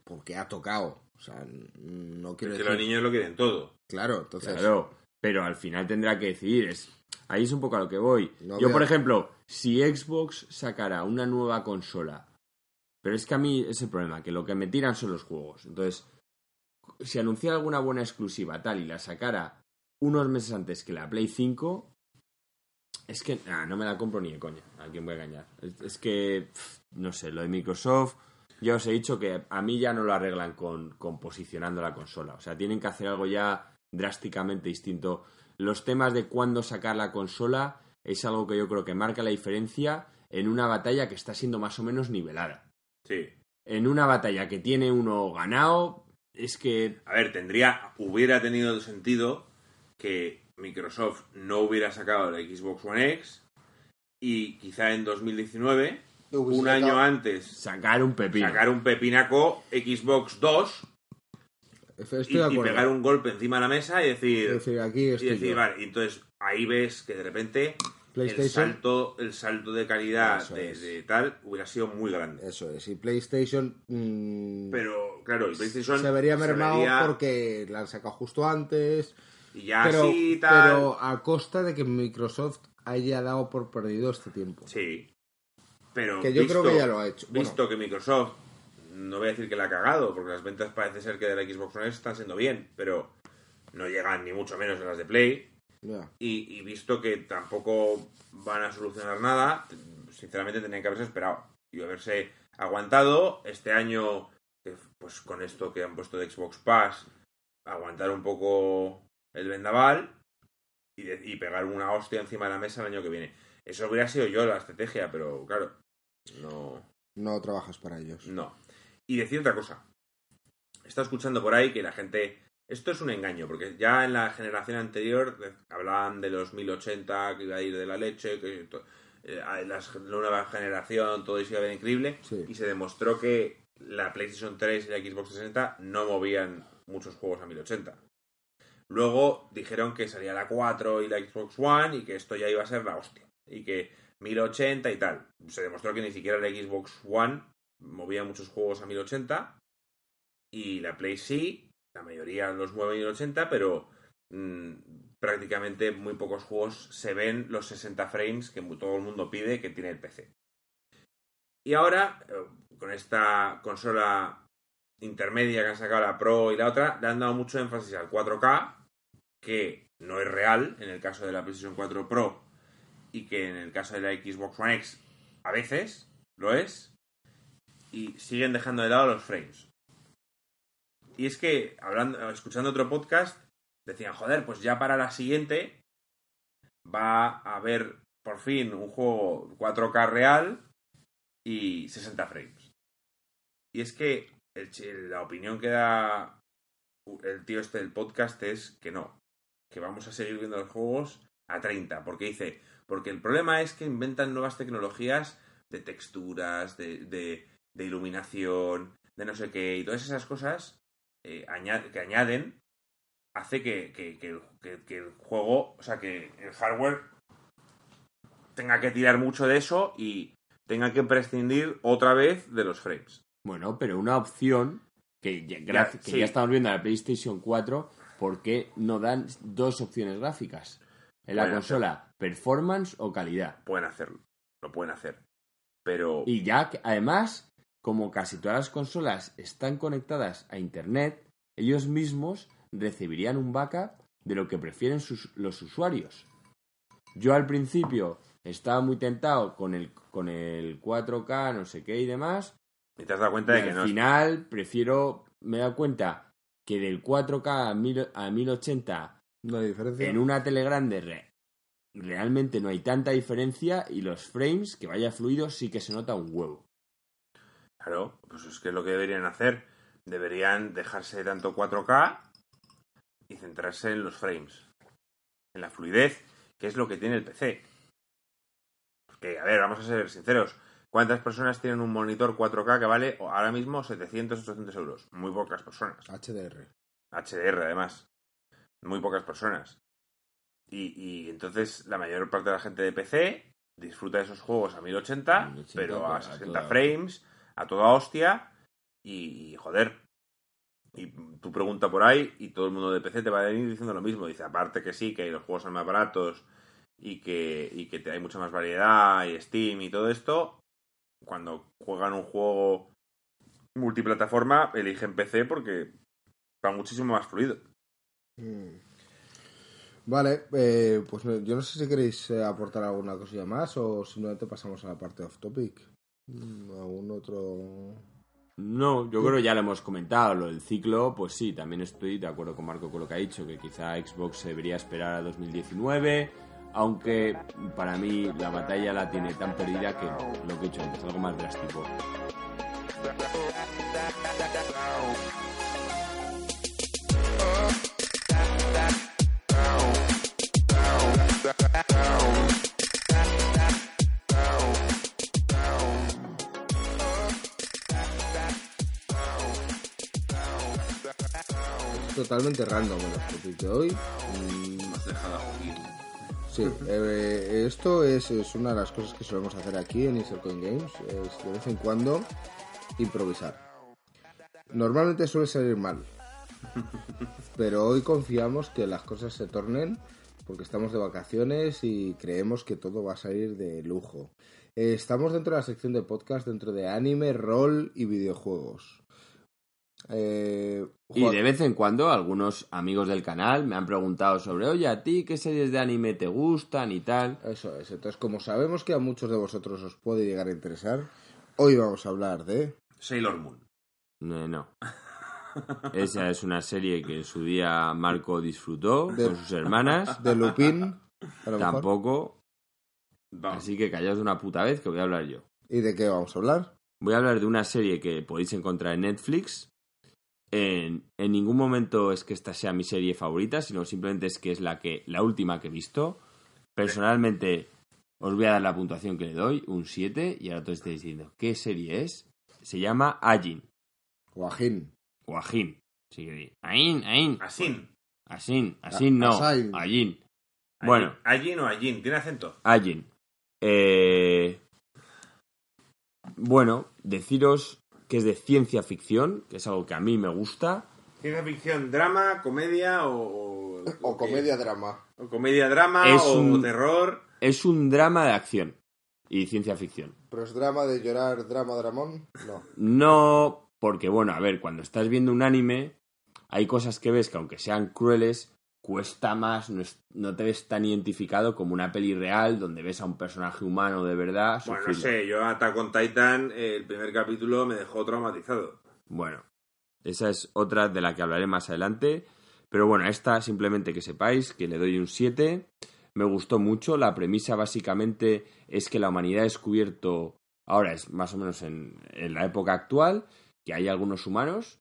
porque ha tocado. O sea, no quiero Es que decir... los niños lo quieren todo. Claro, entonces... Claro, pero al final tendrá que decidir. Es, ahí es un poco a lo que voy. No Yo, por ejemplo, si Xbox sacara una nueva consola, pero es que a mí es el problema, que lo que me tiran son los juegos. Entonces, si anunciara alguna buena exclusiva tal y la sacara unos meses antes que la Play 5, es que nah, no me la compro ni de coña. ¿A quién voy a engañar? Es, es que, pff, no sé, lo de Microsoft, ya os he dicho que a mí ya no lo arreglan con, con posicionando la consola. O sea, tienen que hacer algo ya drásticamente distinto. Los temas de cuándo sacar la consola es algo que yo creo que marca la diferencia en una batalla que está siendo más o menos nivelada. Sí. En una batalla que tiene uno ganado, es que A ver, tendría, hubiera tenido sentido que Microsoft no hubiera sacado la Xbox One X y quizá en 2019, Hubiese un sacado- año antes, sacar un pepino. sacar un pepinaco Xbox 2 Estoy y, de y pegar un golpe encima de la mesa y decir, Es decir, aquí y estoy decir yo. vale, y entonces ahí ves que de repente el salto, el salto de calidad de, tal hubiera sido muy grande. eso es, y PlayStation mm, Pero claro, el PlayStation se vería mermado vería- porque la han sacado justo antes, y ya pero, así tal. pero a costa de que Microsoft haya dado por perdido este tiempo. Sí. Pero Que yo visto- creo que ya lo ha hecho. Bueno. Visto que Microsoft, no voy a decir que la ha cagado, porque las ventas parece ser que de la Xbox One están siendo bien, pero no llegan ni mucho menos a las de Play. Y, y visto que tampoco van a solucionar nada, sinceramente tenían que haberse esperado y haberse aguantado este año, pues con esto que han puesto de Xbox Pass, aguantar un poco el vendaval y, de- y pegar una hostia encima de la mesa el año que viene. Eso hubiera sido yo la estrategia, pero claro, no. No trabajas para ellos. No. Y decir otra cosa. Estado escuchando por ahí que la gente. Esto es un engaño, porque ya en la generación anterior eh, hablaban de los 1080 que iba a ir de la leche, que eh, la nueva generación todo eso iba a ver increíble. Sí. Y se demostró que la PlayStation 3 y la Xbox 360 no movían muchos juegos a 1080. Luego dijeron que salía la 4 y la Xbox One y que esto ya iba a ser la hostia. Y que 1080 y tal. Se demostró que ni siquiera la Xbox One movía muchos juegos a 1080 y la Play sí, la mayoría los mueve a 1080, pero mm, prácticamente muy pocos juegos se ven los 60 frames que todo el mundo pide que tiene el PC. Y ahora, eh, con esta consola intermedia que han sacado la Pro y la otra, le han dado mucho énfasis al 4K, que no es real en el caso de la PlayStation 4 Pro y que en el caso de la Xbox One X a veces lo es, y siguen dejando de lado los frames. Y es que, hablando, escuchando otro podcast, decían, joder, pues ya para la siguiente va a haber por fin un juego 4K real y 60 frames. Y es que la opinión que da el tío este del podcast es que no, que vamos a seguir viendo los juegos a 30, porque dice, porque el problema es que inventan nuevas tecnologías de texturas, de, de, iluminación, de no sé qué, y todas esas cosas eh, que añaden, hace que, que, que, el juego, o sea, que el hardware tenga que tirar mucho de eso y tenga que prescindir otra vez de los frames. Bueno, pero una opción que ya, que ya estamos viendo en la PlayStation 4, ¿por qué no dan dos opciones gráficas? En la consola, performance o calidad. Pueden hacerlo, lo pueden hacer. Pero. Y ya, además, como casi todas las consolas están conectadas a internet, ellos mismos recibirían un backup de lo que prefieren los usuarios. Yo al principio estaba muy tentado con el, con el 4K, no sé qué y demás. Y te has dado cuenta de que al no. Al final, prefiero. Me he dado cuenta que del 4K a, mil, a 1080 no hay diferencia. en una tele grande realmente no hay tanta diferencia y los frames, que vaya fluido, sí que se nota un huevo. Claro, pues es que es lo que deberían hacer. Deberían dejarse tanto 4K y centrarse en los frames. En la fluidez, que es lo que tiene el PC. Porque, a ver, vamos a ser sinceros. ¿Cuántas personas tienen un monitor 4K que vale ahora mismo 700, 800 euros? Muy pocas personas. HDR. HDR, además. Muy pocas personas. Y, y entonces la mayor parte de la gente de PC disfruta de esos juegos a 1080, pero a 60 frames, a toda hostia. Y, joder, y tú pregunta por ahí y todo el mundo de PC te va a venir diciendo lo mismo. Dice, aparte que sí, que los juegos son más baratos y que, y que hay mucha más variedad y Steam y todo esto, cuando juegan un juego multiplataforma, eligen PC porque va muchísimo más fluido. Mm. Vale, eh, pues yo no sé si queréis eh, aportar alguna cosilla más o simplemente pasamos a la parte off topic. Mm, ¿Algún otro...? No, yo creo que ya lo hemos comentado, lo del ciclo, pues sí, también estoy de acuerdo con Marco con lo que ha dicho, que quizá Xbox debería esperar a 2019, aunque para mí la batalla la tiene tan perdida que lo que he dicho antes, algo más drástico. Totalmente random el topic de hoy. Sí, eh, esto es, es, una de las cosas que solemos hacer aquí en Coin Games, es de vez en cuando improvisar. Normalmente suele salir mal, <laughs> pero hoy confiamos que las cosas se tornen porque estamos de vacaciones y creemos que todo va a salir de lujo. Eh, estamos dentro de la sección de podcast dentro de anime, rol y videojuegos. Eh, y de vez en cuando algunos amigos del canal me han preguntado sobre, oye, ¿a ti qué series de anime te gustan y tal? Eso es, entonces como sabemos que a muchos de vosotros os puede llegar a interesar, hoy vamos a hablar de... Sailor Moon. No, no. Esa es una serie que en su día Marco disfrutó con sus hermanas. <laughs> De Lupin. Tampoco. Así que callaos una puta vez que voy a hablar yo. ¿Y de qué vamos a hablar? Voy a hablar de una serie que podéis encontrar en Netflix en, ningún momento es que esta sea mi serie favorita, sino simplemente es que es la que la última que he visto. Personalmente os voy a dar la puntuación que le doy, un 7, y ahora todos estáis diciendo, ¿qué serie es? Se llama Ajin. O Ajin. O Ajin. Sí, Ain, Ain. Asin. Asin, Asin no. Ajin. Bueno. Ajin o Ajin, ¿tiene acento? Ajin. Eh... Bueno, deciros que es de ciencia ficción, que es algo que a mí me gusta. ¿Ciencia ficción, drama, comedia o...? O, comedia-drama. O comedia-drama o un, terror. Es un drama de acción y ciencia ficción. ¿Pero es drama de llorar, drama, dramón? No. No, porque bueno, a ver, cuando estás viendo un anime, hay cosas que ves que aunque sean crueles, cuesta más, no, te ves tan identificado como una peli real donde ves a un personaje humano de verdad. Bueno, no sé, yo Attack on Titan, el primer capítulo me dejó traumatizado. Bueno, Esa es otra de la que hablaré más adelante. Pero bueno, esta simplemente que sepáis que le doy un 7. Me gustó mucho. La premisa básicamente es que la humanidad ha descubierto, ahora es más o menos en, en la época actual, que hay algunos humanos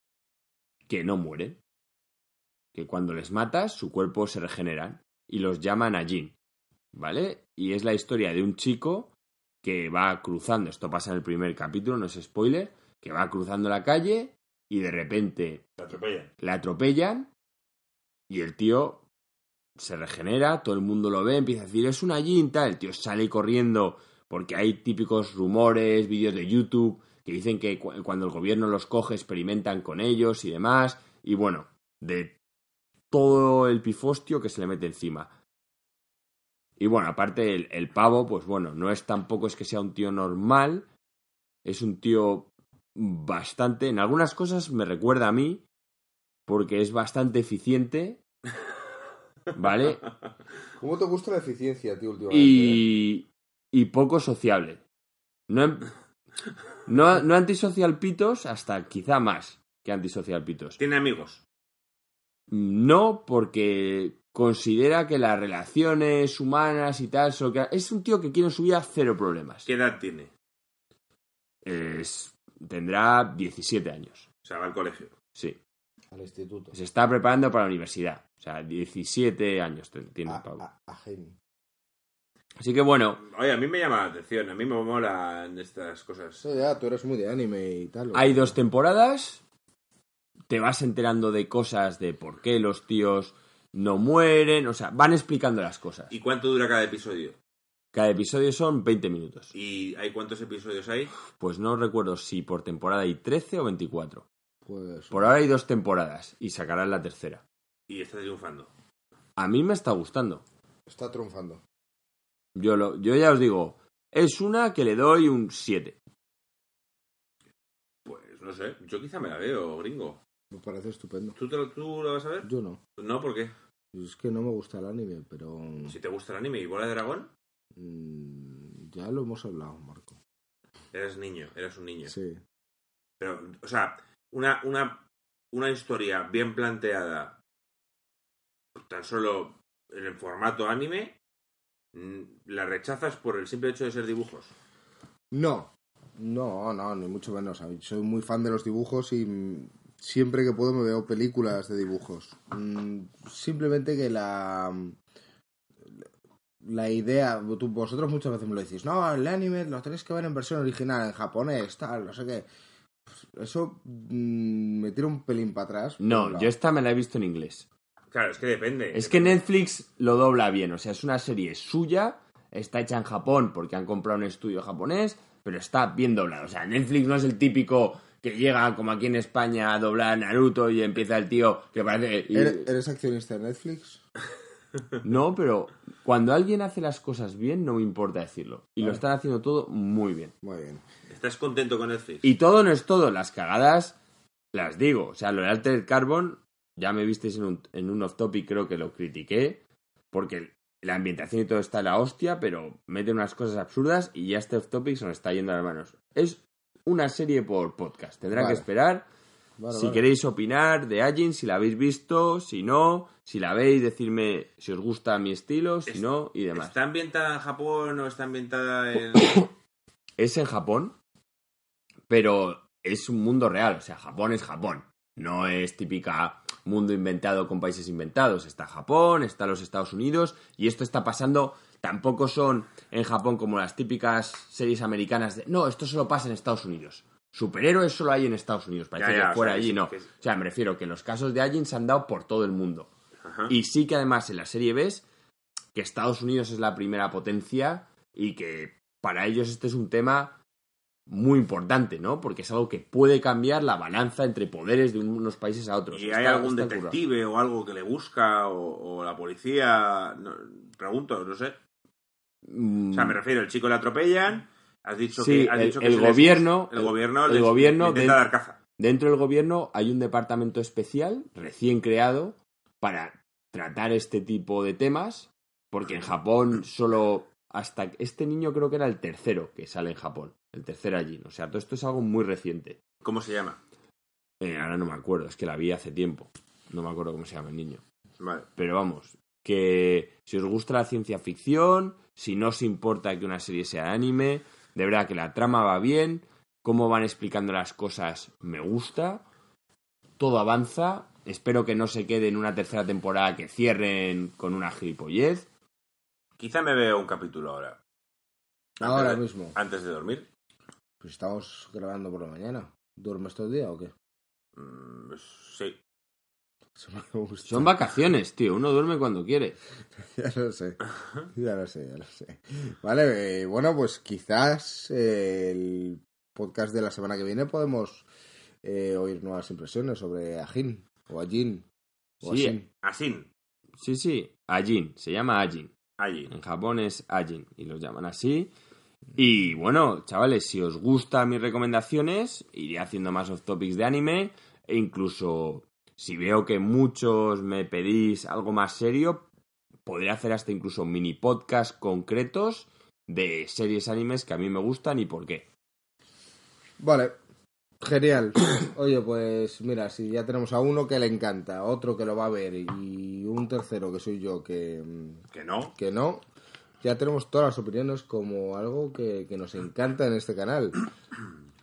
que no mueren. Que cuando les matas, su cuerpo se regeneran. Y los llaman a Jin. ¿Vale? Y es la historia de un chico que va cruzando, esto pasa en el primer capítulo, no es spoiler, que va cruzando la calle y de repente Te atropellan. le atropellan y el tío se regenera, todo el mundo lo ve, empieza a decir, es una Jin, tal, el tío sale corriendo porque hay típicos rumores, vídeos de YouTube que dicen que cu- cuando el gobierno los coge experimentan con ellos y demás, y bueno, de todo el pifostio que se le mete encima. Y bueno, aparte el, el pavo, pues bueno, no es tampoco es que sea un tío normal, es un tío bastante, en algunas cosas me recuerda a mí, porque es bastante eficiente, <laughs> ¿vale? ¿Cómo te gusta la eficiencia, tío, últimamente? eh? Y, y poco sociable. No, em- no, no antisocial pitos, hasta quizá más que antisocial pitos. Tiene amigos. No, porque considera que las relaciones humanas y tal, son lo que- es un tío que quiere en su vida cero problemas. ¿Qué edad tiene? Es- tendrá 17 años, O sea, va al colegio. sí. Al instituto. Se está preparando para la universidad. O sea, 17 años tiene A, pavo. a- a. Así que bueno, Oye, a mí me llama la atención. A mí me molan estas cosas. Eso ya, tú eres muy de anime y tal. hay dos temporadas. Te vas enterando de cosas de por qué los tíos no mueren. O sea, van explicando las cosas. ¿Y cuánto dura cada episodio? Cada episodio son 20 minutos. ¿Y hay cuántos episodios hay? Pues no recuerdo si por temporada hay 13 o 24. Pues Por ahora hay dos temporadas y sacarán la tercera. Y está triunfando. A mí me está gustando. está triunfando. Yo, lo, yo ya os digo, es una que le doy un 7. Pues no sé. Yo quizá me la veo, gringo. Me parece estupendo. ¿Tú, te lo, tú lo vas a ver? Yo no. No, ¿por qué? Es que no me gusta el anime, pero... Si te gusta el anime y Bola de Dragón, mm, ya lo hemos hablado, Marco. eres niño, eres un niño. Sí. Pero, o sea, una, una, una historia bien planteada, tan solo en el formato anime, mm, la rechazas por el simple hecho de ser dibujos. No. No, no, ni mucho menos. Soy muy fan de los dibujos y siempre que puedo me veo películas de dibujos. Mm, Simplemente que la... La idea, tú- vosotros muchas veces me lo decís, no, el anime lo tenéis que ver en versión original, en japonés, tal, no sé qué. Pues eso mm, me tira un pelín para atrás. No, yo esta me la he visto en inglés. Claro, es que depende. Es que Netflix lo dobla bien, o sea, es una serie suya, está hecha en Japón porque han comprado un estudio japonés, pero está bien doblado. O sea, Netflix no es el típico que llega como aquí en España a doblar Naruto y empieza el tío que parece... y- ¿Eres, accionista de Netflix? <laughs> No, pero cuando alguien hace las cosas bien, no me importa decirlo. Y lo están haciendo todo muy bien. Muy bien. ¿Estás contento con Netflix? Y todo no es todo, las cagadas las digo. O sea, lo de Altered Carbon, ya me visteis en un, en un off-topic, creo que lo critiqué, porque la ambientación y todo está en la hostia, pero mete unas cosas absurdas y ya este off-topic se nos está yendo a las manos. Es una serie por podcast, tendrá Vale. que esperar. Vale, si vale. queréis opinar de Agin, si la habéis visto, si no, si la veis, decirme si os gusta mi estilo, si Es- no, y demás. ¿Está ambientada en Japón o está ambientada en...? <coughs> es en Japón, pero es un mundo real. O sea, Japón es Japón. No es típica mundo inventado con países inventados. Está Japón, está los Estados Unidos y esto está pasando. Tampoco son en Japón como las típicas series americanas de no, esto solo pasa en Estados Unidos. Superhéroes solo hay en Estados Unidos. Parece Ya, ya, que o fuera sea, allí, no. que- O sea, me refiero que los casos de Agin se han dado por todo el mundo. Ajá. Y sí que además en la serie ves que Estados Unidos es la primera potencia y que para ellos este es un tema muy importante, ¿no? Porque es algo que puede cambiar la balanza entre poderes de unos países a otros. ¿Y Está- hay algún currado. detective o algo que le busca o, o la policía? No, pregunto, no sé. Mm, O sea, me refiero, el chico le atropellan, has dicho Sí, que... Has el- dicho que el se les- gobierno- el gobierno, el les- gobierno le intenta de- dar caza. Dentro del gobierno hay un departamento especial recién creado para tratar este tipo de temas, porque en Japón solo hasta este niño creo que era el tercero que sale en Japón, el tercer allí. O sea, todo esto es algo muy reciente. ¿Cómo se llama? Eh, ahora no me acuerdo, es que la vi hace tiempo. No me acuerdo cómo se llama el niño. Vale. Pero vamos, que si os gusta la ciencia ficción, si no os importa que una serie sea anime, de verdad que la trama va bien, cómo van explicando las cosas me gusta, todo avanza, espero que no se quede en una tercera temporada que cierren con una gilipollez. Quizá me veo un capítulo ahora. Ahora Antes de- mismo. Antes de dormir. Pues estamos grabando por la mañana. ¿Duermes todo el día o qué? Mm, pues sí. Eso me gusta. Son vacaciones, tío, uno duerme cuando quiere. <laughs> Ya lo sé, ya lo sé, ya lo sé. Vale, eh, bueno, pues quizás eh, el podcast de la semana que viene podemos eh, oír nuevas impresiones sobre Ajin o Ajin. O Sí, Ajin. Asin. Sí, sí, Ajin, se llama Ajin. Allí. En Japón es Ajin y los llaman así. Y bueno, chavales, si os gustan mis recomendaciones, iré haciendo más off topics de anime e incluso si veo que muchos me pedís algo más serio, podré hacer hasta incluso mini podcast concretos de series animes que a mí me gustan y por qué. Vale, genial. <coughs> Oye, pues mira, si ya tenemos a uno que le encanta, otro que lo va a ver y un tercero que soy yo que, Que no. que no, ya tenemos todas las opiniones como algo que, que nos encanta en este canal.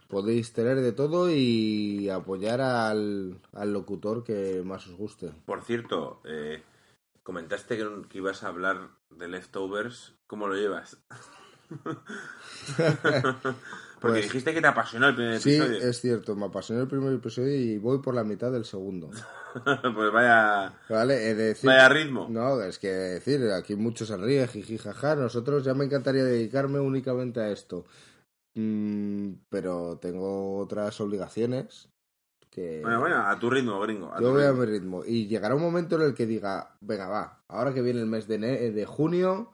Podéis tener de todo y apoyar al, al locutor que más os guste. Por cierto, eh, comentaste que, que ibas a hablar de Leftovers. ¿Cómo lo llevas? <laughs> Porque Pues- dijiste que te apasionó el primer Sí, episodio. es cierto, me apasionó el primer episodio y voy por la mitad del segundo. <laughs> pues vaya, ¿Vale? He de decir- vaya ritmo. No, es que decir, aquí muchos se ríen, jiji, jaja. Nosotros ya me encantaría dedicarme únicamente a esto. Mm, pero tengo otras obligaciones que Bueno, bueno, a tu ritmo, gringo. a yo voy a mi ritmo. Y llegará un momento en el que diga, venga, va, ahora que viene el mes de, ne- de junio,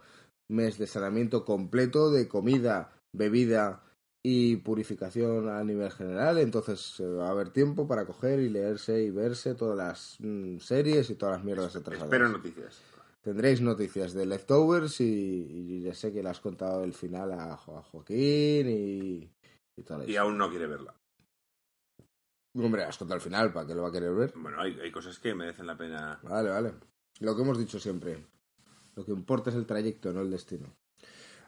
mes de saneamiento completo de comida, bebida y purificación a nivel general, entonces eh, va a haber tiempo para coger y leerse y verse todas las mm, series y todas las mierdas atrasadas. Espero noticias. Tendréis noticias de Leftovers y, y ya sé que le has contado el final a, Jo- a Joaquín y, y tal Y eso. aún no quiere verla. Hombre, has contado el final, ¿para qué lo va a querer ver? Bueno, hay, hay cosas que merecen la pena. Vale, vale. Lo que hemos dicho siempre. Lo que importa es el trayecto, no el destino.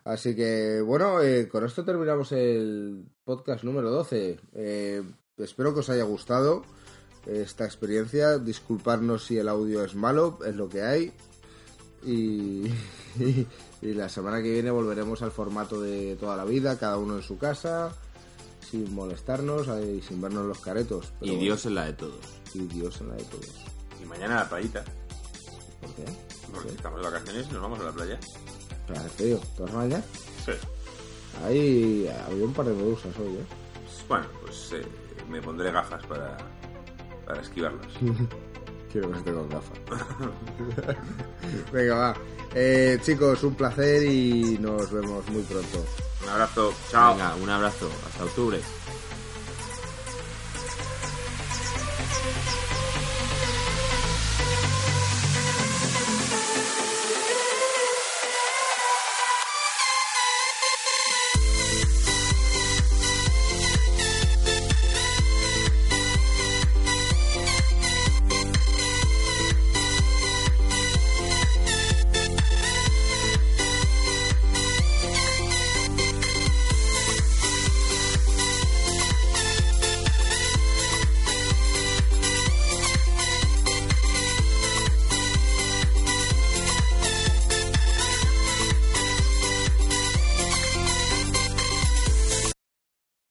Así que, bueno, eh, con esto terminamos el podcast número 12. Eh, espero que os haya gustado esta experiencia. Disculparnos si el audio es malo, es lo que hay. Y, <laughs> y la semana que viene volveremos al formato de toda la vida, cada uno en su casa, sin molestarnos y sin vernos los caretos. Pero Y bueno, Dios en la de todos. y Dios en la de todos. Y mañana a la playita. ¿Por qué? Porque estamos de vacaciones y nos vamos a la playa. ¿Todas mañanas? Sí. Ahí había un par de medusas hoy, ¿eh? Bueno, pues eh, me pondré gafas para, para esquivarlas. <laughs> Quiero verte con gafas. Venga, va. Eh, chicos, un placer y nos vemos muy pronto. Un abrazo, chao. Venga, un abrazo. Hasta octubre.